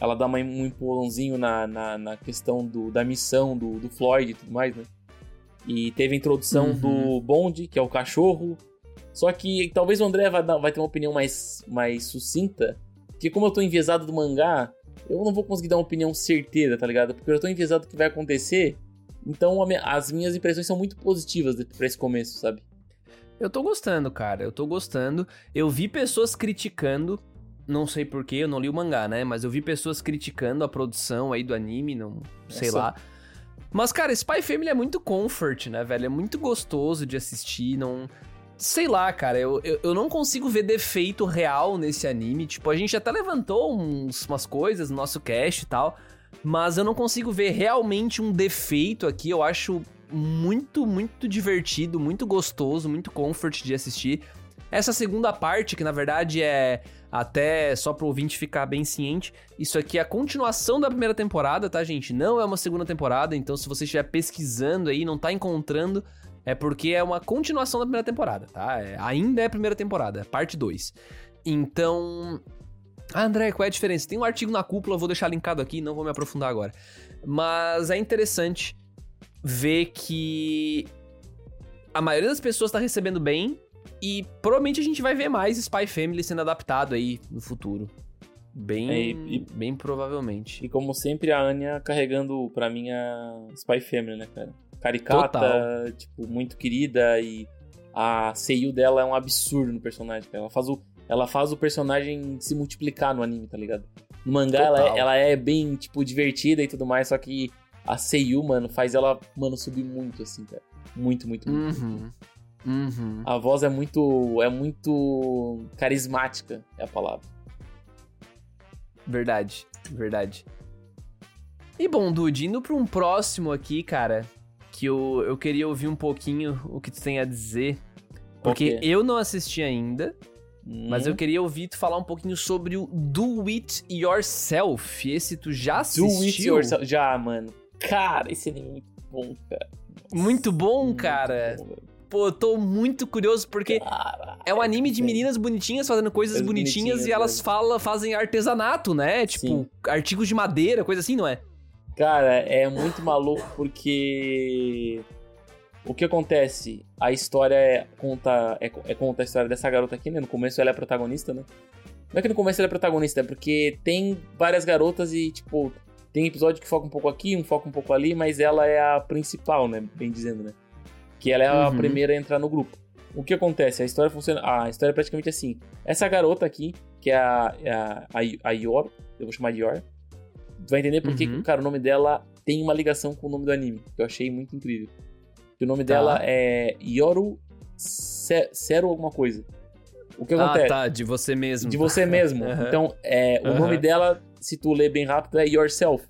ela dá uma- um empurrãozinho na, na, na questão do, da missão do, do Floyd e tudo mais, né? E teve a introdução Uhum. do Bond, que é o cachorro. Só que talvez o André vai, vai ter uma opinião mais, mais sucinta. Porque como eu tô enviesado do mangá, eu não vou conseguir dar uma opinião certeira, tá ligado? Porque eu tô enviesado do que vai acontecer. Então minha- as minhas impressões são muito positivas pra esse começo, sabe? Eu tô gostando, cara, eu tô gostando. Eu vi pessoas criticando, não sei porquê, eu não li o mangá, né? Mas eu vi pessoas criticando a produção aí do anime, não sei Nossa. lá. Mas, cara, Spy Family é muito comfort, né, velho? É muito gostoso de assistir, não... Sei lá, cara, eu, eu, eu não consigo ver defeito real nesse anime. Tipo, a gente até levantou uns, umas coisas no nosso cast e tal, mas eu não consigo ver realmente um defeito aqui. Eu acho muito, muito divertido, muito gostoso, muito comfort de assistir. Essa segunda parte, que na verdade é até só pro ouvinte ficar bem ciente, isso aqui é a continuação da primeira temporada, tá, gente? Não é uma segunda temporada, então se você estiver pesquisando aí não tá encontrando, é porque é uma continuação da primeira temporada, tá? É- ainda é a primeira temporada, parte 2. Então. Ah, André, qual é a diferença? Tem um artigo na cúpula, vou deixar linkado aqui, não vou me aprofundar agora. Mas é interessante ver que a maioria das pessoas tá recebendo bem e provavelmente a gente vai ver mais Spy Family sendo adaptado aí no futuro. Bem, É, e- bem provavelmente. E como sempre, a Anya carregando pra mim a Spy Family, né, cara? Caricata, Total. tipo, muito querida e a seiyuu dela é um absurdo no personagem, cara. Ela faz o, ela faz o personagem se multiplicar no anime, tá ligado? No mangá ela é, ela é bem, tipo, divertida e tudo mais, só que a seiyuu, mano, faz ela, mano, subir muito, assim, cara. Muito, muito, muito. Uhum. Uhum. A voz é muito, é muito carismática, é a palavra. Verdade, verdade. E bom, Dude, indo pra um próximo aqui, cara, que eu, eu queria ouvir um pouquinho o que tu tem a dizer. Porque que é? eu não assisti ainda, mas Hum. eu queria ouvir tu falar um pouquinho sobre o Do It Yourself. Esse tu já assistiu? Do It Yourself. Já, mano. Cara, esse anime é muito bom, cara. Muito bom, Muito cara. bom. Pô, eu tô muito curioso porque Caralho, é um anime de meninas bonitinhas fazendo coisas bonitinhas, bonitinhas, e elas velho. fala, fazem artesanato, né? Tipo, Sim. artigos de madeira, coisa assim, não é? Cara, é muito maluco porque. O que acontece? A história é, conta, é, é conta a história dessa garota aqui, né? No começo ela é protagonista, né? Não é que no começo ela é protagonista, é porque tem várias garotas e, tipo, tem episódio que foca um pouco aqui, um foca um pouco ali, mas ela é a principal, né? Bem dizendo, né? Que ela é a Uhum. primeira a entrar no grupo. O que acontece? A história funciona. A história é praticamente assim. Essa garota aqui, que é a, é a, a, Yor, eu vou chamar de Yor. Vai entender por que, Uhum. cara, o nome dela tem uma ligação com o nome do anime. Que eu achei muito incrível. Que o nome Tá. dela é Yoru Zero alguma coisa. O que Ah, acontece? tá, de você mesmo. De você mesmo. Aham. Então, é, o Aham. nome dela, se tu ler bem rápido, é Yourself.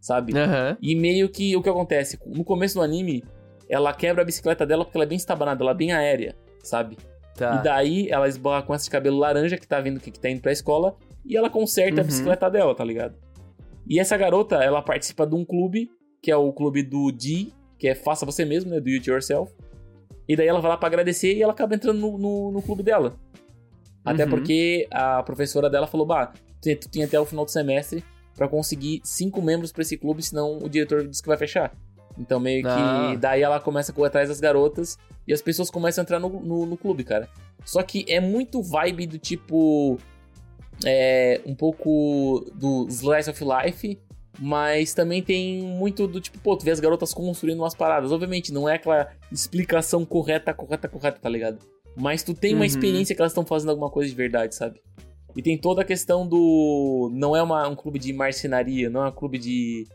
Sabe? Aham. E meio que o que acontece? No começo do anime, ela quebra a bicicleta dela porque ela é bem estabanada, ela é bem aérea, sabe? Tá. E daí ela esbarra com esse cabelo laranja que tá vindo que, que tá indo pra escola e ela conserta a Uhum. bicicleta dela, tá ligado? E essa garota, ela participa de um clube, que é o clube do D, que é Faça Você Mesmo, né? Do It Yourself. E daí ela vai lá pra agradecer e ela acaba entrando no, no, no clube dela. Até Uhum. porque a professora dela falou, bah, tu tu tem até o final do semestre pra conseguir cinco membros pra esse clube, senão o diretor diz que vai fechar. Então meio que Ah. daí ela começa a correr atrás das garotas e as pessoas começam a entrar no, no, no clube, cara. Só que é muito vibe do tipo. É, um pouco do Slice of Life, mas também tem muito do tipo, pô, tu vê as garotas construindo umas paradas. Obviamente, não é aquela explicação correta, correta, correta, tá ligado? Mas tu tem uma Uhum. experiência que elas estão fazendo alguma coisa de verdade, sabe? E tem toda a questão do. Não é uma, um clube de marcenaria, não é um clube de.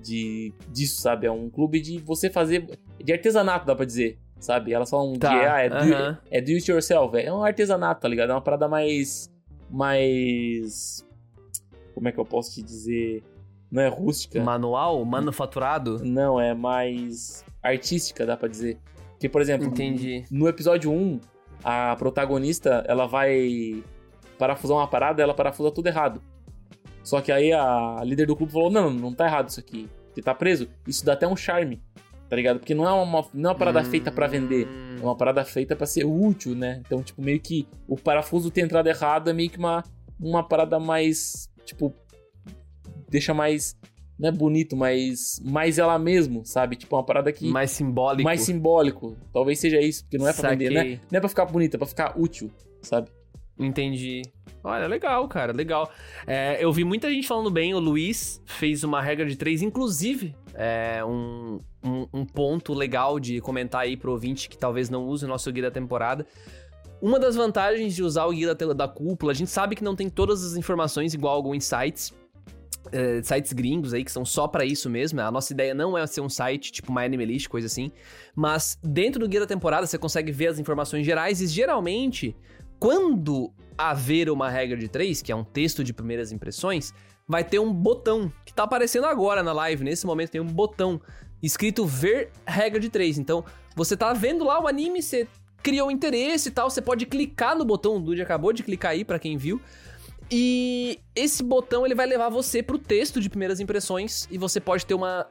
de disso, sabe? É um clube de você fazer. de artesanato, dá pra dizer, sabe? Elas falam Tá, de. Ah, é, do, é do it yourself. É um artesanato, tá ligado? É uma parada mais. mais. Como é que eu posso te dizer? Não é rústica. Manual? Manufaturado? Não, é mais artística, dá pra dizer. Porque, por exemplo, Entendi. no episódio 1, a protagonista, ela vai parafusar uma parada, ela parafusa tudo errado. Só que aí a líder do clube falou: "Não, não tá errado isso aqui. Você tá preso". Isso dá até um charme, tá ligado? Porque não é uma não é uma parada feita pra vender, Hum. é uma parada feita pra ser útil, né? Então, tipo, meio que o parafuso ter entrado errado é meio que uma uma parada mais, tipo, deixa mais não é bonito, mas mais ela mesmo, sabe? Tipo, uma parada que Mais simbólico. mais simbólico. Talvez seja isso, porque não é pra vender, né? Saquei. Não é pra ficar bonita, é pra ficar útil, sabe? Entendi. Olha, legal, cara, legal. É, eu vi muita gente falando bem, o Luiz fez uma regra de três, inclusive, é um, um, um ponto legal de comentar aí pro ouvinte que talvez não use o nosso guia da temporada. Uma das vantagens de usar o guia da, da cúpula, a gente sabe que não tem todas as informações igual alguns sites, é, sites gringos aí que são só pra isso mesmo. A nossa ideia não é ser um site tipo MyAnimalist, coisa assim. Mas dentro do guia da temporada você consegue ver as informações gerais e geralmente, quando haver uma regra de três, que é um texto de primeiras impressões, vai ter um botão que tá aparecendo agora na live. Nesse momento tem um botão escrito ver regra de três. Então você tá vendo lá o anime, você criou interesse e tal, você pode clicar no botão, o Dude acabou de clicar aí pra quem viu. E esse botão ele vai levar você pro texto de primeiras impressões e você pode ter uma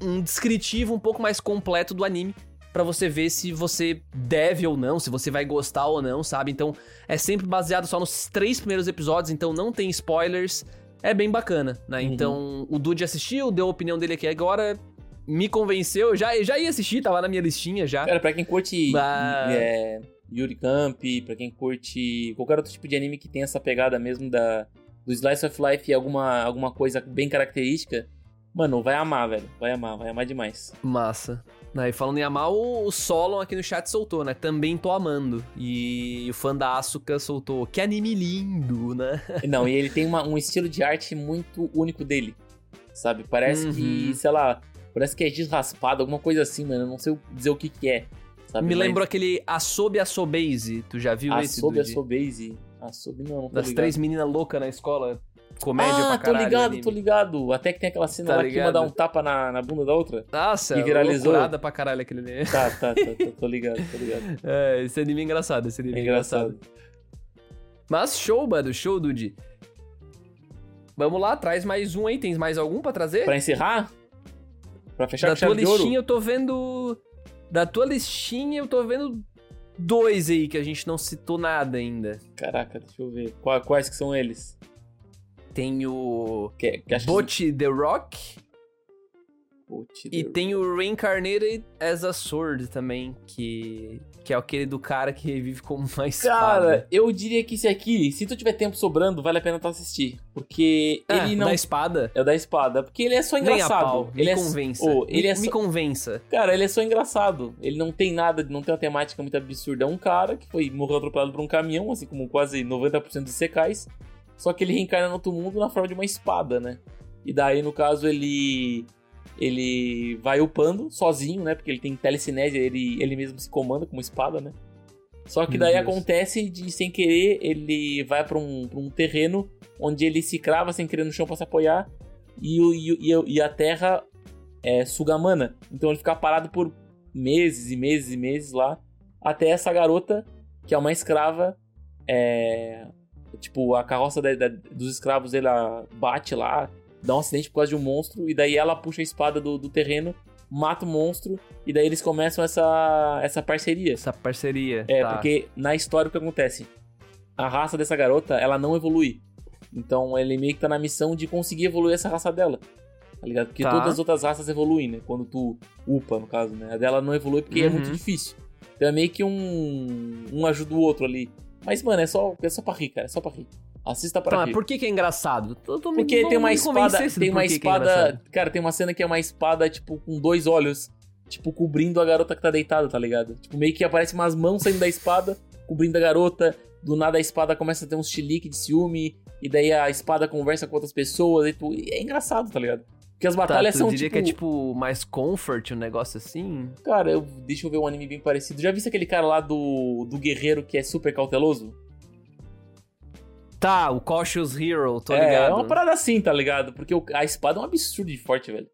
um- descritivo um pouco mais completo do anime pra você ver se você deve ou não, se você vai gostar ou não, sabe? Então é sempre baseado só nos três primeiros episódios, então não tem spoilers. É bem bacana, né? Uhum. Então o Dude assistiu, deu a opinião dele aqui agora, me convenceu, eu já, já ia assistir, tava na minha listinha já. Cara, pra quem curte Bah. é, Yuri Camp, pra quem curte qualquer outro tipo de anime que tem essa pegada mesmo da, do Slice of Life e alguma, alguma coisa bem característica, mano, vai amar, velho. Vai amar, vai amar demais. Massa. Aí falando em amar, o, o Solon aqui no chat soltou, né? Também tô amando. E o fã da Asuka soltou. Que anime lindo, né? Não, e ele tem uma- um estilo de arte muito único dele, sabe? Parece que, Uhum. sei lá, parece que é giz raspado, alguma coisa assim, mano. Eu não sei dizer o que que é, sabe? Me Mas lembrou aquele Asobi Asobase. Tu já viu esse? Asobi, Dude? Asobase. Asobi não, não tô Das ligado. três meninas loucas na escola. Comédia ah, pra caralho. tô ligado, anime. tô ligado. Até que tem aquela cena Tá lá que uma ligado? dá um tapa na, na bunda da outra. Nossa, que viralizou. loucurada pra caralho aquele anime. Tá, tá, tá, tô, tô ligado, tô ligado. É, esse anime é engraçado, esse anime É engraçado. engraçado. Mas show, mano, show, Dude. Vamos lá, traz mais um aí. Tem mais algum pra trazer? Pra encerrar? Pra fechar da chave tua listinha eu tô vendo. Da tua listinha eu tô vendo dois aí que a gente não citou nada ainda. Caraca, deixa eu ver. Qua- Quais que são eles? Tem o. Que, que acho que- Bot the Rock e Deus. tem o Reincarnated as a Sword também, que. Que é aquele do cara que revive como uma espada. Cara, eu diria que esse aqui, se tu tiver tempo sobrando, vale a pena tu assistir. Porque Ah, ele não. Da espada? É o da espada. Porque ele é só engraçado. pau. Me ele é... convença. Ô, ele me, é me só... convença. Cara, ele é só engraçado. Ele não tem nada, não tem uma temática muito absurda. É um cara que foi morreu atropelado por um caminhão, assim como quase 90% dos secais. Só que ele reencarna no outro mundo na forma de uma espada, né? E daí, no caso, ele. Ele vai upando sozinho, né? Porque ele tem telecinese, ele, ele mesmo se comanda com uma espada, né? Só que daí acontece de, sem querer, ele vai pra um, pra um terreno onde ele se crava sem querer no chão pra se apoiar. E, e, e, e a terra é, suga mana. Então ele fica parado por meses e meses e meses lá. Até essa garota, que é uma escrava, é, tipo, a carroça da- da- dos escravos ela bate lá dá um acidente por causa de um monstro, e daí ela puxa a espada do, do terreno, mata o monstro, e daí eles começam essa, essa parceria. Essa parceria. É, tá. porque na história o que acontece? A raça dessa garota, ela não evolui. Então ele meio que tá na missão de conseguir evoluir essa raça dela. Tá ligado? Porque Tá. todas as outras raças evoluem, né? Quando tu upa, no caso, né? A dela não evolui porque é Uhum. muito difícil. Então é meio que um. Um ajuda o outro ali. Mas, mano, é só, é só pra rir, cara. É só pra rir. Assista pra Tá, rir. por que, que é engraçado? Tô me- Porque não tem uma espada. do Tem uma é espada. engraçado. cara, tem uma cena que é uma espada, tipo, com dois olhos. Tipo, cobrindo a garota que tá deitada, tá ligado? Tipo, meio que aparece umas mãos saindo da espada, cobrindo a garota. Do nada a espada começa a ter uns chilique de ciúme. E daí a espada conversa com outras pessoas. E, tipo, e é engraçado, tá ligado? Porque as Tá, batalhas tu são diria tipo, que é tipo mais comfort, um negócio assim? Cara, eu, deixa eu ver um anime bem parecido. Já viste aquele cara lá do, do guerreiro que é super cauteloso? Tá, o Cautious Hero, tô é, ligado. é uma parada assim, tá ligado? Porque o- a espada é um absurdo de forte, velho.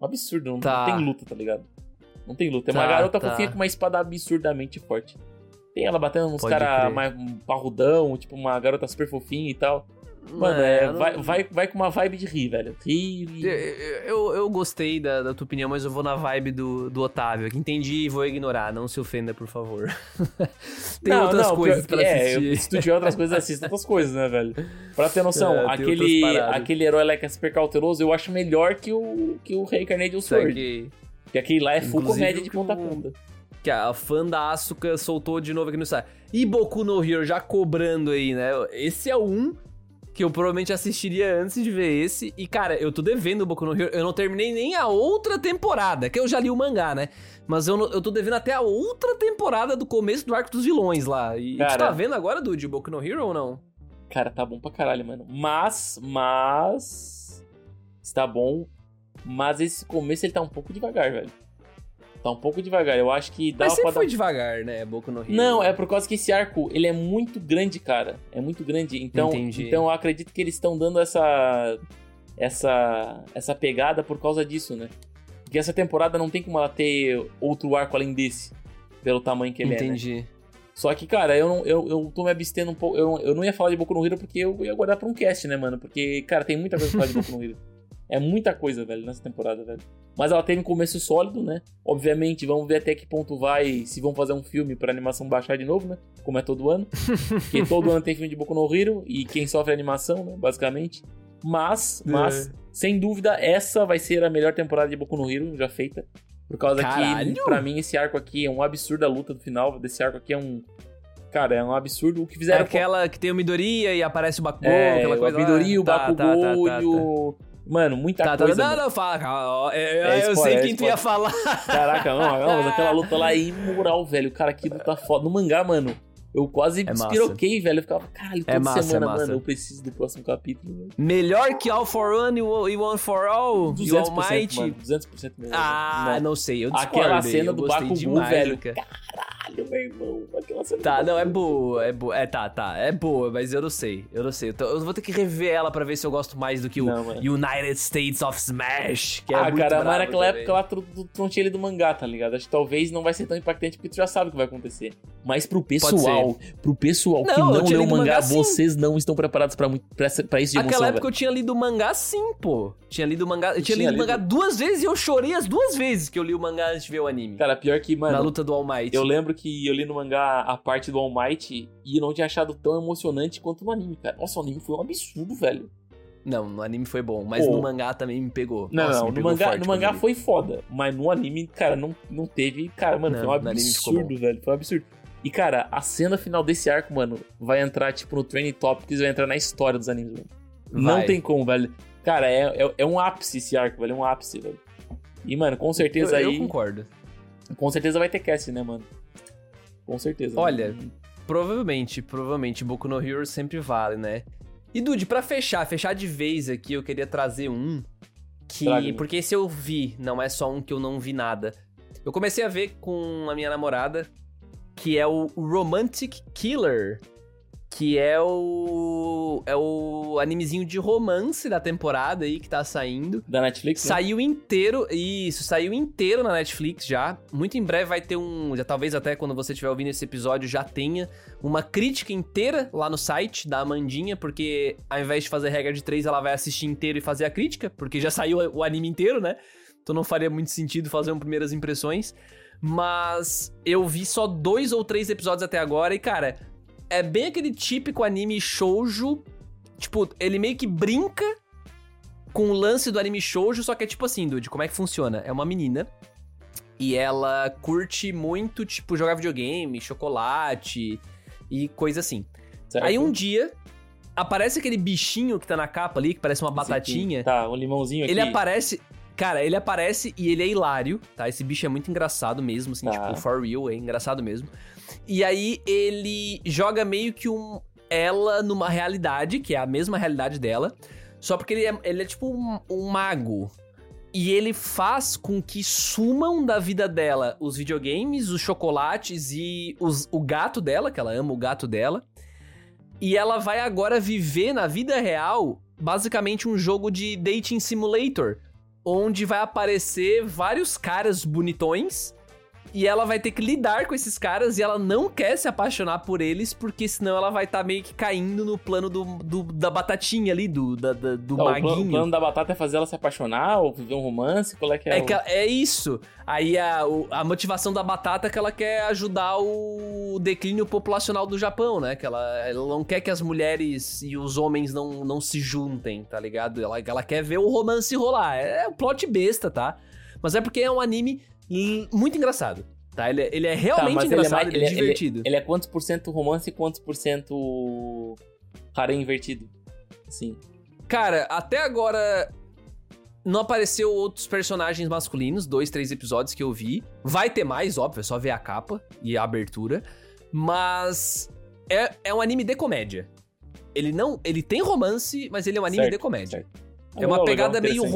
Um absurdo, não, Tá. não tem luta, tá ligado? Não tem luta. É uma Tá, garota tá. fofinha com uma espada absurdamente forte. Tem ela batendo uns caras um parrudão, tipo uma garota super fofinha e tal. Mano, é, não- vai, vai, vai com uma vibe de rir, velho. Rir e... Eu, eu, gostei da, da tua opinião, mas eu vou na vibe do, do Otávio. Que entendi e vou ignorar. Não se ofenda, por favor. tem Não, outras não, coisas pra é, assistir. se tu tiver outras coisas, assista outras coisas, né, velho? Pra ter noção, É, aquele, aquele herói lá que é super cauteloso, eu acho melhor que o, que o Rei Carnage Sword. Segue Porque aquele lá é full Inclusive, comédia de que ponta a ponta. que a fã da Asuka soltou de novo aqui no site. E Boku no Hero já cobrando aí, né? Esse é um que eu provavelmente assistiria antes de ver esse. E, cara, eu tô devendo o Boku no Hero. Eu não terminei nem a outra temporada, que eu já li o mangá, né? Mas eu, não- eu tô devendo até a outra temporada do começo do arco dos vilões lá. E Cara. tu tá vendo agora, Dude, o Boku no Hero ou não? Cara, tá bom pra caralho, mano. Mas, mas... Está bom, mas esse começo ele tá um pouco devagar, velho. Tá um pouco devagar, eu acho que dá Mas pra sempre dar... foi devagar, né? Boku no Hero. Não, é por causa que esse arco, ele é muito grande, cara. É muito grande. Então, Entendi. então eu acredito que eles estão dando essa essa essa pegada por causa disso, né? Porque essa temporada não tem como ela ter outro arco além desse, pelo tamanho que ele é, né? Entendi. Só que, cara, eu, não, eu, eu tô me abstendo um pouco. Eu, eu não ia falar de Boku no Hero porque eu ia guardar pra um cast, né, mano? Porque, cara, tem muita coisa pra falar de Boku no Hero. É muita coisa, velho, nessa temporada, velho. Mas ela teve um começo sólido, né? Obviamente, vamos ver até que ponto vai. Se vão fazer um filme pra animação baixar de novo, né? Como é todo ano. Porque todo ano tem filme de Boku no Hero e quem sofre é animação, né? Basicamente. Mas, mas, É. sem dúvida, essa vai ser a melhor temporada de Boku no Hero já feita. Por causa Caralho! que, pra mim, esse arco aqui é um absurdo a luta do final. Desse arco aqui é um. Cara, é um absurdo. O que É fizeram. aquela que tem o Midoriya e aparece o Bakugou, é, aquela coisa o Midori, lá. o Tá, Bakugou tá, tá, tá, tá. e o. Mano, muita Tá, tá, coisa. não, mano. não, fala, calma, ó, é, É eu spoiler, sei é quem tu ia falar. Caraca, não, não, mas aquela luta lá é imoral, velho. Cara, que luta foda. No mangá, mano, eu quase É despiroquei, velho. Eu ficava, caralho, toda É massa, semana, é massa. mano, eu preciso do próximo capítulo. velho. Melhor que All for One e e One for All? E o 200%, Almighty? mano, 200% mesmo. Ah, Não. não sei, eu discordo. Aquela cena do Bakugou, demais, velho. cara. Caralho, meu irmão. Aquela cena Tá, do não, é boa, é boa. É, tá, tá, é boa, mas eu não sei, eu não sei. Eu, tô- eu vou ter que rever ela pra ver se eu gosto mais do que o Não. United States of Smash, que é ah, muito cara, mas naquela também. época lá tu, tu, não tinha lido mangá, tá ligado? Acho que talvez não vai ser tão impactante porque tu já sabe o que vai acontecer. Mas pro pessoal, pro pessoal que Não, eu não leu lido mangá, mangá, vocês não estão preparados pra, muito, pra, pra isso de emoção, Aquela época velho. eu tinha lido mangá sim, pô. Tinha lido mangá. Eu tinha, tinha lido mangá lido? duas vezes e eu chorei as duas vezes que eu li o mangá antes de ver o anime. Cara, pior que, mano, na luta do All Might. Eu lembro que eu li no mangá a parte do All Might e não tinha achado tão emocionante quanto no anime, cara. Nossa, o anime foi um absurdo, velho. Não, no anime foi bom, mas Pô. no mangá também me pegou. Não, Nossa, não, no pegou mangá, forte no mangá foi foda, mas no anime, cara, não, não teve. Cara, mano, Não, foi um absurdo, velho. Foi um absurdo. E, cara, a cena final desse arco, mano, vai entrar, tipo, no Training Topics, vai entrar na história dos animes, mano. Não Vai. tem como, velho. Cara, é, é, é um ápice esse arco, velho. É um ápice, velho. E, mano, com certeza eu, aí. Eu concordo. Com certeza vai ter cast, né, mano? Com certeza. Olha, mano. Provavelmente, provavelmente, Boku no Hero sempre vale, né? E Dude, pra fechar, fechar de vez aqui, eu queria trazer um que. Traga-me. Porque esse eu vi, não é só um que eu não vi nada. Eu comecei a ver com a minha namorada, que é o Romantic Killer. Que é o. É o animezinho de romance da temporada aí que tá saindo. Da Netflix? né? Saiu inteiro, isso, saiu inteiro na Netflix já. Muito em breve vai ter um, já talvez até quando você estiver ouvindo esse episódio já tenha uma crítica inteira lá no site da Amandinha, porque ao invés de fazer regra de três, ela vai assistir inteiro e fazer a crítica, porque já saiu o anime inteiro, né? Então não faria muito sentido fazer um primeiras impressões. Mas eu vi só dois ou três episódios até agora e, cara, é bem aquele típico anime shoujo. Tipo, ele meio que brinca com o lance do anime shoujo, só que é tipo assim, Dude, como é que funciona? É uma menina e ela curte muito, tipo, jogar videogame, chocolate e coisa assim. Certo? Aí um dia aparece aquele bichinho que tá na capa ali, que parece uma Esse batatinha. aqui. Tá, um limãozinho aqui. Ele aparece. Cara, ele aparece e ele é hilário, tá? Esse bicho é muito engraçado mesmo, assim, Tá. tipo, for real, é engraçado mesmo. E aí ele joga meio que um. Ela numa realidade, que é a mesma realidade dela. Só porque ele é, ele é tipo um, um mago. E ele faz com que sumam da vida dela os videogames, os chocolates e os- o gato dela, que ela ama o gato dela. E ela vai agora viver na vida real, basicamente um jogo de dating simulator, onde vai aparecer vários caras bonitões e ela vai ter que lidar com esses caras e ela não quer se apaixonar por eles, porque senão ela vai estar meio que caindo no plano do, do- da batatinha ali, do, da- da- do Tá, o, plano, maguinho. o plano da batata é fazer ela se apaixonar ou viver um romance? Qual é que é? É, o- que ela- é isso. Aí a, a motivação da batata é que ela quer ajudar o declínio populacional do Japão, né? Que ela, ela não quer que as mulheres e os homens não, não se juntem, tá ligado? Ela, ela quer ver o romance rolar. É um plot besta, tá? Mas é porque é um anime muito engraçado, tá? Ele, é- ele é Tá, realmente mas engraçado, ele ele é, é, mais- divertido. Ele é quantos por cento romance e quantos por cento harem invertido? Sim. Cara, até agora não apareceu outros personagens masculinos, dois, três episódios que eu vi. Vai ter mais, óbvio, é só ver a capa e a abertura. Mas é, é um anime de comédia. Ele não. Ele tem romance, mas ele é um anime Certo, de comédia. certo. É uma pegada legal, meio interessante.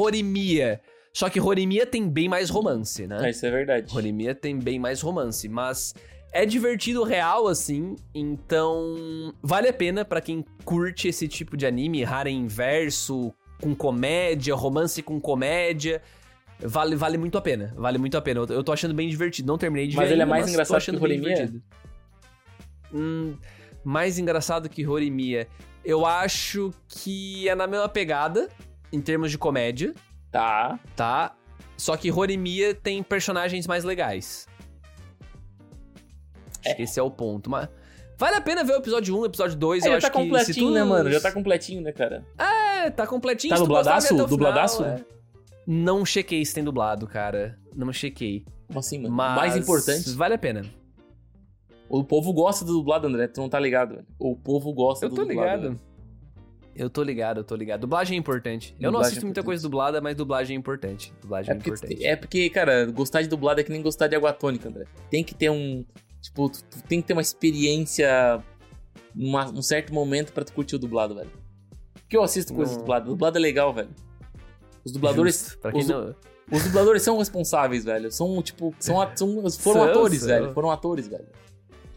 Só que Horimiya tem bem mais romance, né? É, isso é verdade. Horimiya tem bem mais romance, mas é divertido real assim, então vale a pena pra quem curte esse tipo de anime, harem inverso, com comédia, romance com comédia. Vale, vale muito a pena, vale muito a pena. Eu, eu tô achando bem divertido. Não terminei de Mas ver ele é mais mas engraçado que Horimiya? Hum, mais engraçado que Horimiya. Eu acho que é na mesma pegada, em termos de comédia Tá. tá? Só que Horimiya tem personagens mais legais. Acho que esse é o ponto. Mas vale a pena ver o episódio 1, o episódio 2. É, eu já acho tá que se completinho, tu- né, mano? Já tá completinho, né, cara? É, tá completinho. Tá dubladaço? Dubladaço? final, é. Não chequei se tem dublado, cara. Não chequei. Como assim, mano? Mas Mais importante. Vale a pena. O povo gosta do dublado, André. Tu não tá ligado, velho. O povo gosta Eu do tô dublado. ligado. velho. Eu tô ligado, eu tô ligado. Dublagem é importante. Eu não Dublagem assisto é muita importante. coisa dublada, mas dublagem é importante. Dublagem é, É porque, importante. é porque, cara, gostar de dublado é que nem gostar de água tônica, André. Tem que ter um. Tipo, tu, tem que ter uma experiência. Uma, um certo momento pra tu curtir o dublado, velho. Porque eu assisto coisas dubladas. Dublado é legal, velho. Os dubladores. Justo. Pra quem os, não... os dubladores são responsáveis, velho. São, tipo. São, são- foram São, atores, são. velho. Foram atores, velho.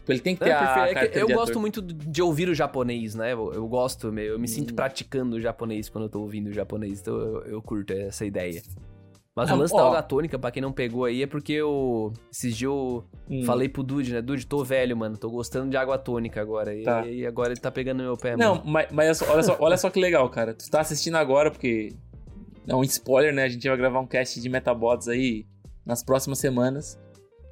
Tipo, ele tem que ter É, a. perfeito. É que eu de gosto ator. muito de ouvir o japonês, né? Eu, eu gosto, eu me sinto Hum. praticando o japonês quando eu tô ouvindo o japonês, então eu, eu curto essa ideia. Mas Ah, o lance ó. da alga tônica, pra quem não pegou aí, é porque eu. Esses dias eu Hum. falei pro Dude, né? Dude, tô velho, mano. Tô gostando de água tônica agora. E, Tá. e agora ele tá pegando no meu pé, Não, mano. mas, mas olha, só, olha, só, olha só que legal, cara. Tu tá assistindo agora porque. É um spoiler, né? A gente vai gravar um cast de Metabots aí nas próximas semanas.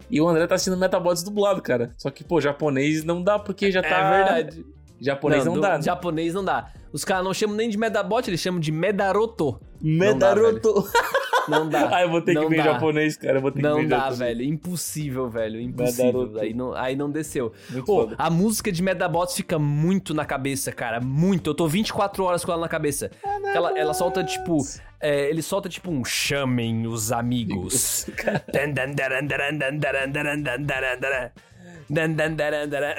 E o André tá assistindo Metabots dublado, cara. Só que, pô, japonês não dá porque já tá. É verdade. Japonês não, do- dá. né? Japonês não dá. Os caras não chamam nem de Medabot, eles chamam de Medaroto. Medaroto. Não dá. ah, eu vou ter que Não ver em dá. japonês, cara. Eu vou ter que Não ver em dá, japonês. velho. Impossível, velho. Impossível. Aí não, aí não desceu. Muito Pô, foda. a música de Medabots fica muito na cabeça, cara. Muito. Eu tô 24 horas com ela na cabeça. Ela, ela solta, tipo. é, ele solta, tipo, um chamem os amigos. Dan, dan, dan, dan.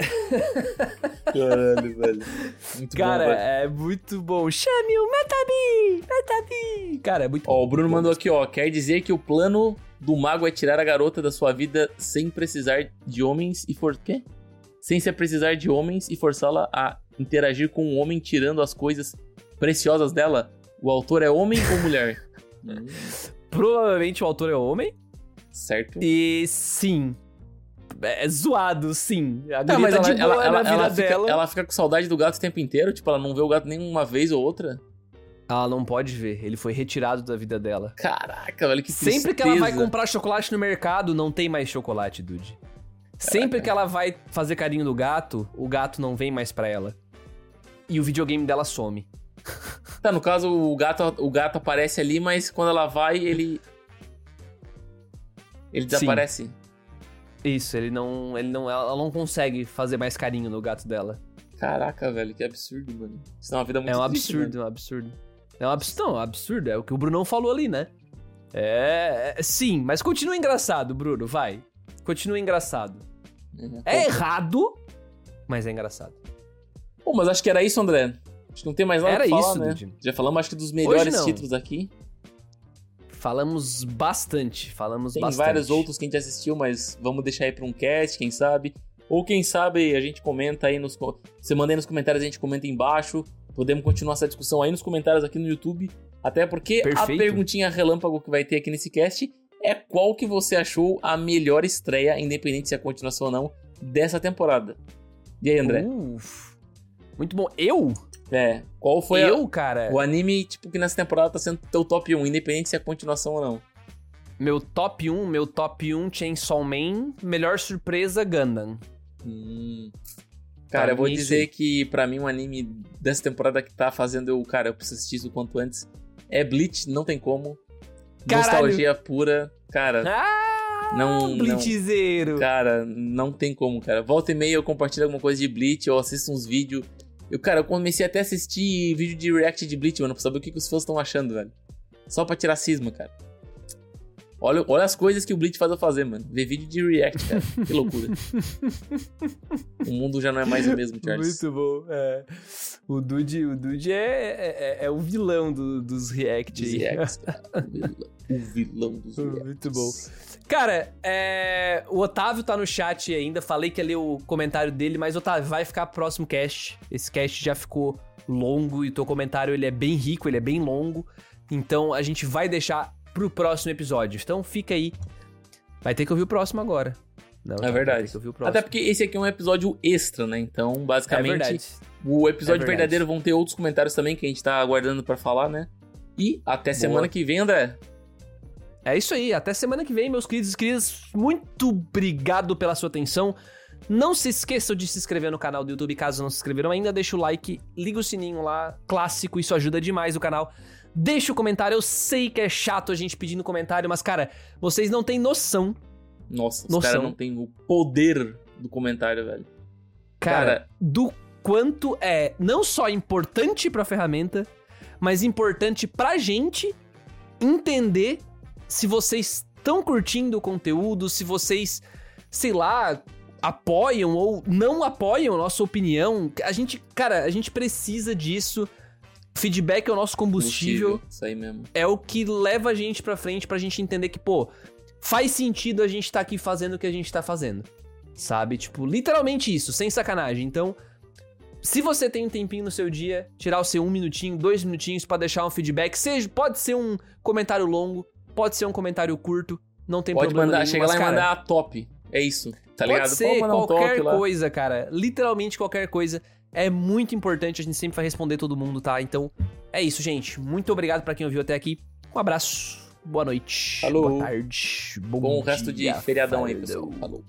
Caralho, velho. Muito Cara, bom, velho. é muito bom. Chame o Metabi! Metabi! Cara, é muito Ó, o Bruno mandou aqui, ó. Quer dizer que o plano do mago é tirar a garota da sua vida sem precisar de homens e for... Quê? Sem se precisar de homens e forçá-la a interagir com um homem tirando as coisas preciosas dela? O autor é homem ou mulher? Provavelmente o autor é homem. certo. E sim. É zoado, sim. A Tá, mas tá ela, de ela, boa ela, na vida ela fica, dela. ela fica com saudade do gato o tempo inteiro? Tipo, ela não vê o gato nem uma vez ou outra? Ela não pode ver. Ele foi retirado da vida dela. Caraca, velho, que Sempre que ela vai tristeza. comprar chocolate no mercado, não tem mais chocolate, Dude. Sempre que ela vai fazer carinho no gato, o gato não vem mais pra ela. E o videogame dela some. Tá, no caso, o gato, o gato aparece ali, mas quando ela vai, ele. Ele desaparece. Isso, ele não, ele não, ela não consegue fazer mais carinho no gato dela. Caraca, velho, que absurdo, mano. Isso é uma vida muito É um triste, absurdo, é um absurdo. É um absurdo, não, é absurdo, é o que o Brunão falou ali, né? É, é- sim, mas continua engraçado, Bruno, vai. Continua engraçado. mano. É errado, mas é engraçado. Pô, mas acho que era isso, André. Acho que não tem mais nada Era pra falar, isso, né? Já falamos, acho que dos melhores títulos aqui. Falamos bastante, falamos Tem bastante. vários outros que a gente assistiu, mas vamos deixar aí pra um cast, quem sabe. Ou quem sabe a gente comenta aí nos... Você manda aí nos comentários, a gente comenta aí embaixo. Podemos continuar essa discussão aí nos comentários aqui no YouTube. Até porque a Perfeito. perguntinha relâmpago que vai ter aqui nesse cast é qual que você achou a melhor estreia, independente se é continuação ou não, dessa temporada. E aí, André? Uf. Muito bom. Eu? É, qual foi a- eu, cara, o anime, tipo, que nessa temporada tá sendo teu top 1, independente se é continuação ou não? meu top 1, meu top 1 Chainsaw Man, melhor surpresa Gundam. Hum. Pra Cara, eu vou dizer isso- que pra mim um anime dessa temporada que tá fazendo eu, cara, eu preciso assistir isso o quanto antes. É Bleach, não tem como. Caralho. Nostalgia pura. Cara, Ah, Não, não. Blitzeiro. cara, não tem como, cara. Volta e meia eu compartilho alguma coisa de Bleach, eu assisto uns vídeos. Eu, cara, eu comecei até a assistir vídeo de react de Bleach, mano, pra saber o que, que os fãs estão achando, velho. Só pra tirar cisma, cara. Olha, olha as coisas que o Bleach faz eu fazer, mano. Ver vídeo de react, cara. Que loucura. o mundo já não é mais o mesmo, Charles. Muito bom. É. O Dude, o Dude é, é, é o vilão do- dos react Dos aí. reacts, cara. O vilão, o vilão dos reacts. Muito bom. Cara, é, o Otávio tá no chat ainda. Falei que ia ler o comentário dele, mas Otávio, vai ficar próximo cast. Esse cast já ficou longo e o teu comentário ele é bem rico, ele é bem longo. Então a gente vai deixar pro próximo episódio. Então fica aí. Vai ter que ouvir o próximo agora. Não, É verdade. Até porque esse aqui é um episódio extra, né? Então, é basicamente, verdade. o episódio É verdade. verdadeiro vão ter outros comentários também que a gente tá aguardando pra falar, né? E até Boa. semana que vem, André. É isso aí, até semana que vem, meus queridos e queridas. Muito obrigado pela sua atenção. Não se esqueçam de se inscrever no canal do YouTube, caso não se inscreveram ainda. Deixa o like, liga o sininho lá, clássico, isso ajuda demais o canal. Deixa o comentário, eu sei que é chato a gente pedindo comentário, mas cara, vocês não têm noção, Nossa, os Noção. caras não têm o poder do comentário, velho. cara, Cara. do quanto é não só importante pra ferramenta, mas importante pra gente entender se vocês estão curtindo o conteúdo, se vocês, sei lá, apoiam ou não apoiam a nossa opinião. A gente, cara, a gente precisa disso. Feedback é o nosso combustível, Isso aí mesmo. é o que leva a gente pra frente pra gente entender que, pô, faz sentido a gente tá aqui fazendo o que a gente tá fazendo. Sabe? Tipo, literalmente isso, sem sacanagem. Então, se você tem um tempinho no seu dia, tirar o seu um minutinho, dois minutinhos pra deixar um feedback, seja, pode ser um comentário longo, pode ser um comentário curto, não tem Pode problema mandar, nenhum, chega lá mas, e cara, mandar a top. É isso, tá Pode ligado? ser mandar um qualquer lá. coisa, cara. Literalmente qualquer coisa. É muito importante, a gente sempre vai responder todo mundo, tá? Então, é isso, gente. Muito obrigado pra quem ouviu até aqui. Um abraço. Boa noite. Falou. Boa tarde. Bom, Bom resto de dia, feriadão aí, pessoal. Falou.